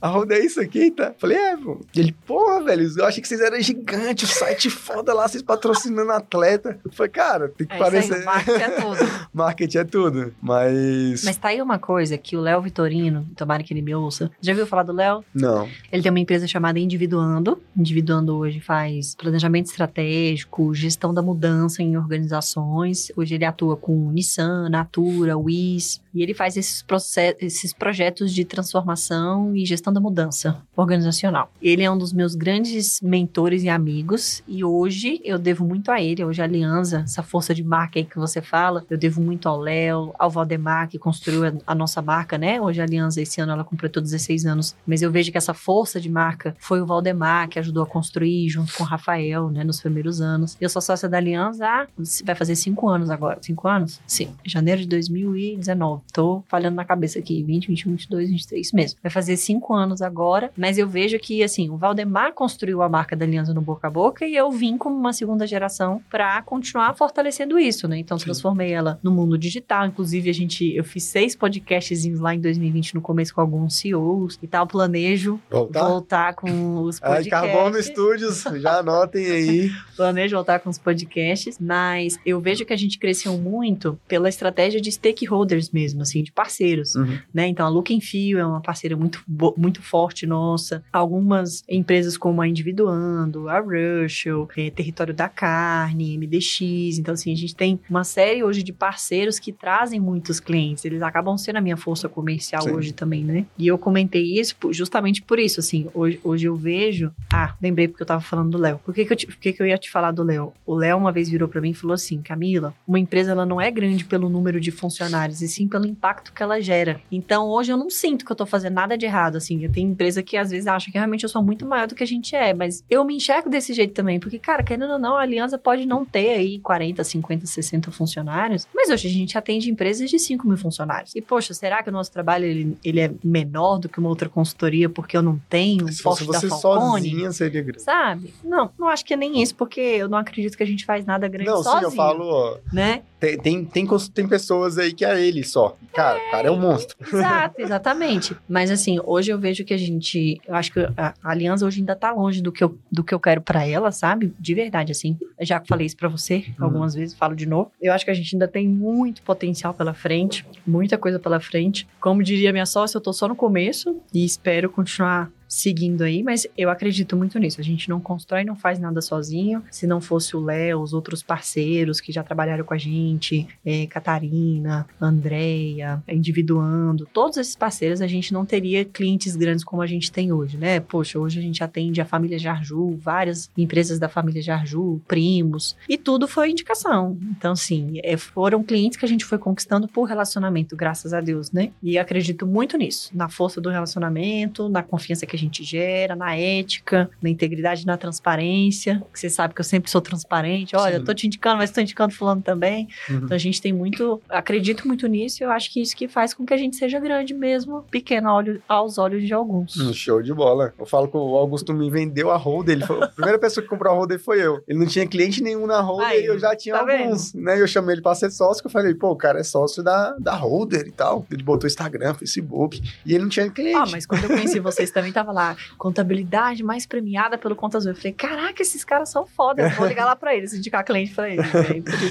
Speaker 1: A Roda é isso aqui, tá? Falei, é, pô. Ele, porra, velho, eu achei que vocês eram gigantes, o site foda lá, vocês patrocinando atleta. Eu Falei, cara, tem que
Speaker 2: É
Speaker 1: parecer.
Speaker 2: aí, marketing é tudo. <laughs>
Speaker 1: Marketing é tudo. Mas.
Speaker 2: Mas tá aí uma coisa que o Léo Vitorino, tomara que ele me ouça. Já viu falar do Léo?
Speaker 1: Não.
Speaker 2: Ele tem uma empresa chamada Individuando. Individuando hoje faz planejamento estratégico, gestão da mudança em organizações. Hoje ele atua com Nissan, Natura, Wiz. E ele faz esses, processos, esses projetos de transformação e gestão da mudança organizacional. Ele é um dos meus grandes mentores e amigos. E hoje eu devo muito a ele. Hoje a Aliança, essa força de marca aí que você fala, eu devo muito ao Léo, ao Valdemar, que construiu a, a nossa marca, né? Hoje a Aliança, esse ano, ela completou 16 anos. Mas eu vejo que essa força de marca foi o Valdemar que ajudou a construir junto com o Rafael, né? Nos primeiros anos. Eu sou sócia da Aliança há, vai fazer cinco anos agora. Cinco anos? Sim. Janeiro de 2019. Tô falhando na cabeça aqui. 20, 21, 22, 23 mesmo. Vai fazer cinco anos agora, mas eu vejo que, assim, o Valdemar construiu a marca da Aliança no boca a boca e eu vim como uma segunda geração para continuar fortalecendo isso, né? Então,
Speaker 1: Sim.
Speaker 2: transformei ela no mundo digital. Inclusive, a gente, eu fiz seis podcasts lá em 2020 no começo com alguns CEOs e tal. Planejo
Speaker 1: Voltar?
Speaker 2: voltar com os <laughs>
Speaker 1: Ai,
Speaker 2: podcasts.
Speaker 1: Carbono Studios, já anotem aí. <laughs>
Speaker 2: planejo voltar com os podcasts, mas eu vejo que a gente cresceu muito pela estratégia de stakeholders mesmo, assim, de parceiros,
Speaker 1: Uhum.
Speaker 2: né? Então a Look and Feel é uma parceira muito, bo- muito forte nossa. Algumas empresas como a Individuando, a Russell, eh, Território da Carne, MDX. Então, assim, a gente tem uma série hoje de parceiros que trazem muitos clientes. Eles acabam sendo a minha força comercial
Speaker 1: Sim.
Speaker 2: hoje também, né? E eu comentei isso justamente por isso, assim. Hoje, hoje eu vejo... Ah, lembrei porque eu tava falando do Léo. Por que que eu, te- por que que eu ia te falar do Léo? O Léo uma vez virou pra mim e falou assim, Camila, uma empresa ela não é grande pelo número de funcionários, e sim pelo impacto que ela gera. Então, hoje eu não sinto que eu tô fazendo nada de errado, assim. Eu tenho empresa que às vezes acha que realmente eu sou muito maior do que a gente é, mas eu me enxergo desse jeito também, porque, cara, querendo ou não, a Aliança pode não ter aí 40, 50, 60 funcionários, mas hoje a gente atende empresas de 5 mil funcionários. E, poxa, será que o nosso trabalho ele, ele é menor do que uma outra consultoria porque eu não tenho
Speaker 1: Se fosse você
Speaker 2: Falcone?
Speaker 1: sozinha, seria grande.
Speaker 2: Sabe? Não, não acho que é nem isso, porque eu não acredito que a gente faz nada grande
Speaker 1: Não,
Speaker 2: sozinho.
Speaker 1: sim, eu falo,
Speaker 2: Né?
Speaker 1: Tem, tem, tem, tem pessoas aí que é ele só. Cara, o cara é um monstro. <laughs>
Speaker 2: Exato, exatamente. Mas assim, hoje eu vejo que a gente. Eu acho que a, aliança hoje ainda tá longe do que eu, do que eu quero pra ela, sabe? De verdade, assim. Eu já falei isso pra você
Speaker 1: Uhum.
Speaker 2: algumas vezes, falo de novo. Eu acho que a gente ainda tem muito potencial pela frente, muita coisa pela frente. Como diria minha sócia, eu tô só no começo e espero continuar seguindo aí, mas eu acredito muito nisso. A gente não constrói, não faz nada sozinho. Se não fosse o Léo, os outros parceiros que já trabalharam com a gente, é, Catarina, Andréia, Individuando, todos esses parceiros, a gente não teria clientes grandes como a gente tem hoje, né? Poxa, hoje a gente atende a família Jarju, várias empresas da família Jarju, primos, e tudo foi indicação. Então, assim, é, foram clientes que a gente foi conquistando por relacionamento, graças a Deus, né? E acredito muito nisso, na força do relacionamento, na confiança que a gente gera, na ética, na integridade, na transparência, que você sabe que eu sempre sou transparente. Olha,
Speaker 1: Sim.
Speaker 2: eu tô te indicando, mas tô indicando fulano também.
Speaker 1: Uhum.
Speaker 2: Então a gente tem muito, acredito muito nisso e eu acho que isso que faz com que a gente seja grande mesmo, pequeno aos olhos de alguns.
Speaker 1: Um show de bola. Eu falo que o Augusto me vendeu a holder. Ele foi, a primeira pessoa que comprou a holder foi eu. Ele não tinha cliente nenhum na holder
Speaker 2: Aí,
Speaker 1: e eu já tinha
Speaker 2: tá
Speaker 1: alguns. Né? Eu chamei ele pra ser sócio, que eu falei, pô, o cara é sócio da, da holder e tal. Ele botou Instagram, Facebook. E ele não tinha cliente.
Speaker 2: Ah, mas quando eu conheci vocês também tava lá, contabilidade mais premiada pelo Conta Azul. Eu falei, caraca, esses caras são foda, vou ligar lá pra eles, indicar cliente pra eles.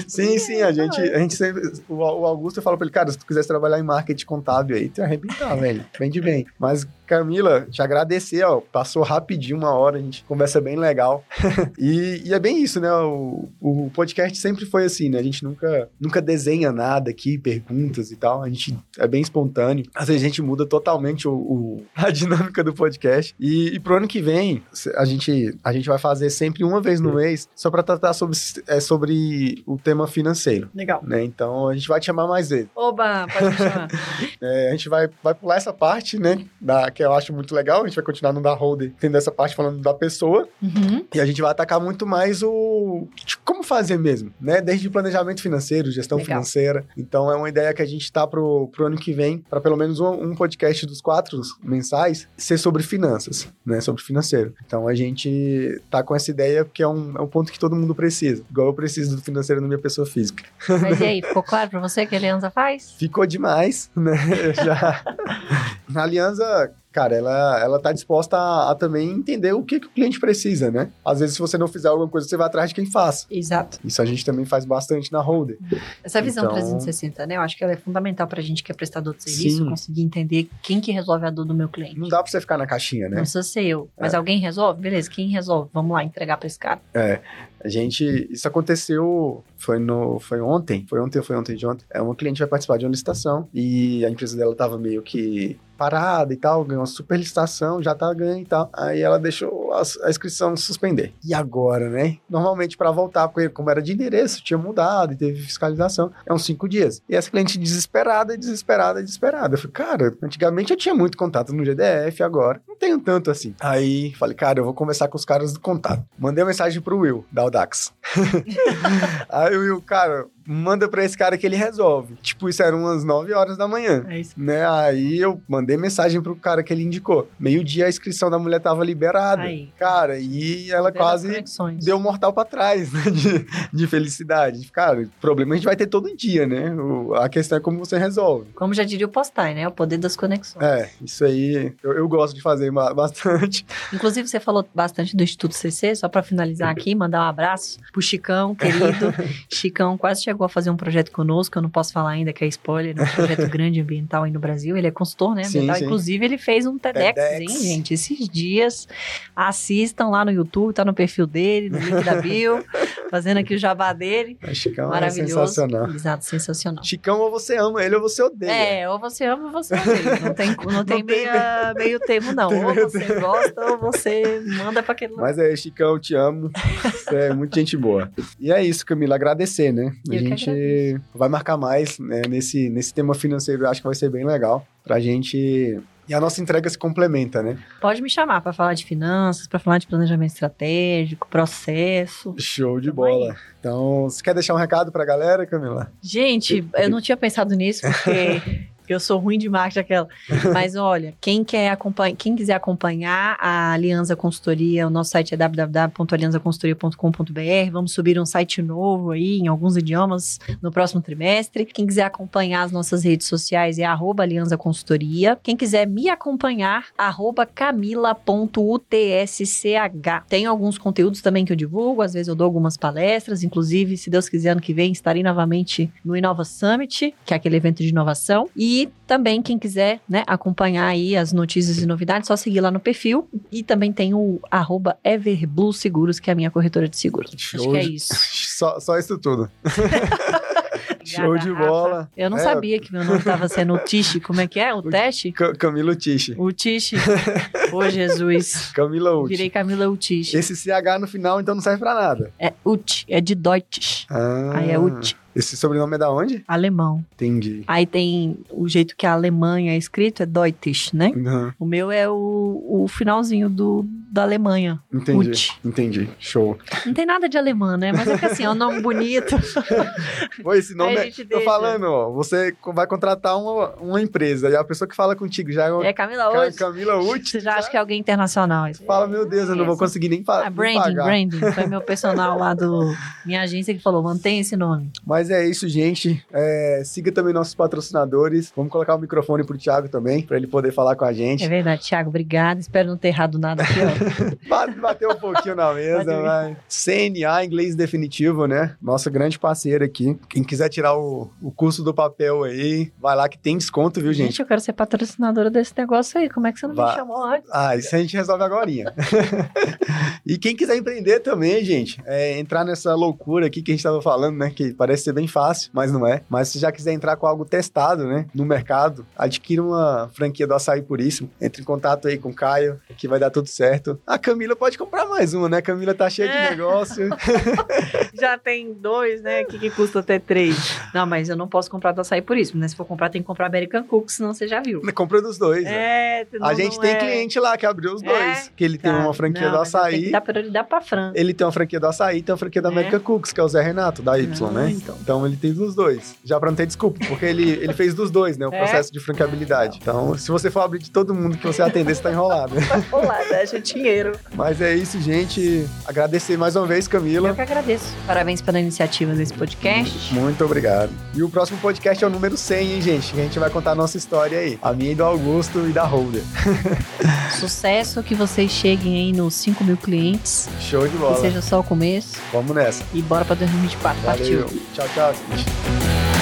Speaker 1: Sim, sim, a gente, a gente sempre. O, o Augusto fala pra ele, cara, se tu quisesse trabalhar em marketing contábil aí, tu ia arrebentar, velho. Vende bem. Mas, Camila, te agradecer, ó. Passou rapidinho uma hora, a gente conversa bem legal. <laughs> e, e é bem isso, né? O, o podcast sempre foi assim, né? A gente nunca, nunca desenha nada aqui, perguntas e tal. A gente é bem espontâneo. Às vezes a gente muda totalmente o, o- <laughs> a dinâmica do podcast. E, e pro ano que vem, a gente, a gente vai fazer sempre uma vez no mês, só pra tratar sobre, é, sobre o tema financeiro.
Speaker 2: Legal.
Speaker 1: Né? Então a gente vai te chamar mais vezes.
Speaker 2: Oba, pode me chamar. <laughs>
Speaker 1: É, a gente vai, vai pular essa parte, né? Da, que eu acho muito legal. A gente vai continuar no da holder, tendo essa parte falando da pessoa.
Speaker 2: Uhum.
Speaker 1: E a gente vai atacar muito mais o. de como fazer mesmo, né? Desde planejamento financeiro, gestão
Speaker 2: Legal.
Speaker 1: financeira. Então é uma ideia que a gente tá pro, pro ano que vem, para pelo menos um, um podcast dos quatro mensais, ser sobre finanças, né? Sobre financeiro. Então a gente tá com essa ideia porque é um, é um ponto que todo mundo precisa. Igual eu preciso do financeiro na minha pessoa física.
Speaker 2: Mas e aí, <laughs> ficou claro pra você que a Aliança faz?
Speaker 1: Ficou demais, né? <laughs> Já. A Aliança, cara, ela, ela tá disposta a, a também entender o que, que o cliente precisa, né? Às vezes, se você não fizer alguma coisa, você vai atrás de quem faça.
Speaker 2: Exato.
Speaker 1: Isso a gente também faz bastante na Holder.
Speaker 2: Essa visão
Speaker 1: Então-
Speaker 2: 360, né? Eu acho que ela é fundamental pra gente que é prestador de serviço,
Speaker 1: Sim.
Speaker 2: conseguir entender quem que resolve a dor do meu cliente.
Speaker 1: Não dá pra você ficar na caixinha,
Speaker 2: Não
Speaker 1: né?
Speaker 2: precisa ser eu. Mas alguém resolve? Beleza, quem resolve? Vamos lá entregar pra esse cara.
Speaker 1: A gente. Isso aconteceu. Foi no. Foi ontem. Foi ontem ou foi ontem de ontem. É, uma cliente vai participar de uma licitação e a empresa dela tava meio que parada e tal, ganhou super licitação, já tá ganhando e tal. Aí ela deixou a, a inscrição suspender. E agora, né? Normalmente para voltar, porque como era de endereço, tinha mudado e teve fiscalização, é uns cinco dias. E essa cliente desesperada, desesperada, desesperada. Eu falei, cara, antigamente eu tinha muito contato no GDF, agora não tenho tanto assim. Aí falei, cara, eu vou conversar com os caras do contato. Mandei uma mensagem pro Will, da Audax. <laughs> Aí o Will, cara, manda pra esse cara que ele resolve. Tipo, isso era umas 9 horas da manhã.
Speaker 2: É isso.
Speaker 1: Né? Aí eu mandei mensagem pro cara que ele indicou. Meio-dia a inscrição da mulher tava liberada.
Speaker 2: Aí.
Speaker 1: Cara, e ela quase deu um mortal pra trás, <laughs> né? De, de felicidade. Cara, problema a gente vai ter todo dia, né? O- a questão é como você resolve.
Speaker 2: Como já diria o Postai, né? O poder das conexões.
Speaker 1: É, isso aí eu, eu gosto de fazer ba- bastante. <laughs>
Speaker 2: Inclusive, você falou bastante do Instituto CC, só para finalizar <laughs> aqui, mandar um abraço pro Chicão, querido. Chicão quase chegou a fazer um projeto conosco, eu não posso falar ainda que é spoiler, é um projeto <laughs> grande ambiental aí no Brasil. Ele é consultor, né?
Speaker 1: Sim, sim.
Speaker 2: Inclusive, ele fez um TEDx,
Speaker 1: TEDx.
Speaker 2: hein, gente? Esses dias, assistam lá no YouTube, tá no perfil dele, no link da bio, <laughs> fazendo aqui o jabá dele.
Speaker 1: Chicão é
Speaker 2: Maravilhoso.
Speaker 1: sensacional.
Speaker 2: Exato, sensacional.
Speaker 1: Chicão, ou você ama ele ou você odeia.
Speaker 2: É, ou você ama ou você odeia. Não tem, não tem,
Speaker 1: Não tem
Speaker 2: meia- meio termo, não. <laughs>
Speaker 1: Tem
Speaker 2: Ou você gosta ou você manda pra aquele.
Speaker 1: Mas é, Chicão, te amo. Você é muito gente boa. E é isso, Camila, agradecer, né? A
Speaker 2: Eu
Speaker 1: gente vai marcar mais né, nesse, nesse tema financeiro, eu acho que vai ser bem legal pra gente. E a nossa entrega se complementa, né?
Speaker 2: Pode me chamar para falar de finanças, para falar de planejamento estratégico, processo.
Speaker 1: Show de bola. Então, você quer deixar um recado pra galera, Camila?
Speaker 2: Gente, eu não tinha pensado nisso porque <laughs> eu sou ruim de marketing aquela. <laughs> Mas olha, quem quer acompanhar, quem quiser acompanhar a Aliança Consultoria, o nosso site é www.alianzaconsultoria.com.br. Vamos subir um site novo aí em alguns idiomas no próximo trimestre. Quem quiser acompanhar as nossas redes sociais é arroba Aliança Consultoria. Quem quiser me acompanhar, arroba camila.utsch. Tem alguns conteúdos também que eu divulgo, às vezes eu dou algumas palestras, inclusive, se Deus quiser, ano que vem estarei novamente no Inova Summit, que é aquele evento de inovação. E também, quem quiser né, acompanhar aí as notícias e novidades, só seguir lá no perfil. E também tem o arroba Everblue Seguros, que é a minha corretora de seguros. Acho que é isso. <laughs>
Speaker 1: Só, só isso tudo. <laughs> Show de bola.
Speaker 2: Eu não
Speaker 1: É.
Speaker 2: sabia que meu nome estava sendo o Tiche. Como é que é? <laughs> O teste?
Speaker 1: Ca- Camila Utiche.
Speaker 2: O Tiche. <laughs> Ô, Jesus.
Speaker 1: Camila Uti.
Speaker 2: Virei Camila Utiche.
Speaker 1: Esse CH no final, então, não serve pra nada.
Speaker 2: É Ut, é de Deutsch.
Speaker 1: Ah,
Speaker 2: Aí é Ut,
Speaker 1: Esse sobrenome é da onde?
Speaker 2: alemão.
Speaker 1: Entendi.
Speaker 2: Aí tem o jeito que a Alemanha é escrito, é Deutsch, né?
Speaker 1: Uhum,
Speaker 2: O meu é o, o finalzinho do, da Alemanha.
Speaker 1: entendi.
Speaker 2: Ut.
Speaker 1: Entendi. Show.
Speaker 2: Não tem nada de alemã, né? Mas é que assim, é um nome bonito. <laughs>
Speaker 1: Pô, esse nome
Speaker 2: Aí a gente
Speaker 1: Tô
Speaker 2: deixa.
Speaker 1: falando, ó. Você vai contratar uma, uma empresa e a pessoa que fala contigo já é uma
Speaker 2: É Camila
Speaker 1: Ca-
Speaker 2: hoje.
Speaker 1: Camila Uti.
Speaker 2: Você já acha que é alguém internacional. Isso.
Speaker 1: Fala, meu Deus, eu não vou conseguir nem, pa
Speaker 2: Ah,
Speaker 1: nem
Speaker 2: branding,
Speaker 1: pagar.
Speaker 2: branding. Foi meu personal lá do minha agência que falou: mantém esse nome.
Speaker 1: Mas é isso, gente. É, siga também nossos patrocinadores. Vamos colocar o microfone pro Thiago também, pra ele poder falar com a gente.
Speaker 2: É verdade, Thiago, obrigado. Espero não ter errado nada aqui, ó. <laughs>
Speaker 1: Ba- Bateu um pouquinho na mesa, vai. CNA, inglês definitivo, né? Nossa grande parceira aqui. Quem quiser tirar o, o curso do papel aí, vai lá que tem desconto, viu,
Speaker 2: Gente,
Speaker 1: gente?
Speaker 2: eu quero ser patrocinadora desse negócio aí. Como é que você não
Speaker 1: Vá.
Speaker 2: me chamou antes?
Speaker 1: Ah, isso a gente resolve agora. <laughs> e quem quiser empreender também, gente, é entrar nessa loucura aqui que a gente tava falando, né? Que parece ser bem fácil, mas não é. Mas se já quiser entrar com algo testado, né? No mercado, adquira uma franquia do Açaí Puríssimo. Entre em contato aí com o Caio, que vai dar tudo certo. A Camila pode comprar mais uma, né? A Camila tá cheia
Speaker 2: É.
Speaker 1: de negócio. <laughs> <laughs>
Speaker 2: Já tem dois, né? Que, que custa até três. <laughs> Não, mas eu não posso comprar do açaí por isso, né? Se for comprar, tem que comprar American Cook, senão você já viu.
Speaker 1: Compra dos dois, né?
Speaker 2: É, senão
Speaker 1: A gente
Speaker 2: não
Speaker 1: tem
Speaker 2: é.
Speaker 1: cliente lá que abriu os
Speaker 2: É?
Speaker 1: dois. Que ele tem
Speaker 2: Tá.
Speaker 1: uma franquia
Speaker 2: Não,
Speaker 1: do
Speaker 2: eu
Speaker 1: açaí.
Speaker 2: que dar prioridade pra Fran.
Speaker 1: Ele tem uma franquia do açaí e tem uma franquia da
Speaker 2: É?
Speaker 1: American Cooks, que é o Zé Renato, da Y,
Speaker 2: Ah,
Speaker 1: né?
Speaker 2: então.
Speaker 1: Então ele tem dos dois. Já pra não ter desculpa, porque ele, ele fez dos dois, né? O
Speaker 2: É?
Speaker 1: processo de franqueabilidade. Então, se você for abrir de todo mundo que você atender, você tá enrolado. <laughs>
Speaker 2: Olá, deixa dinheiro.
Speaker 1: Mas é isso, gente. Agradecer mais uma vez,
Speaker 2: Eu
Speaker 1: Camila.
Speaker 2: que agradeço. Parabéns pela iniciativa desse podcast.
Speaker 1: Muito obrigado. E o próximo podcast é o número 100, hein, gente? Que a gente vai contar a nossa história aí. A minha e do Augusto e da Holder. <laughs>
Speaker 2: Sucesso, que vocês cheguem aí nos 5 mil clientes.
Speaker 1: Show de
Speaker 2: Que
Speaker 1: bola.
Speaker 2: seja só o começo.
Speaker 1: Vamos nessa.
Speaker 2: E bora pra 2024.
Speaker 1: Valeu.
Speaker 2: Partiu.
Speaker 1: Tchau, tchau, gente.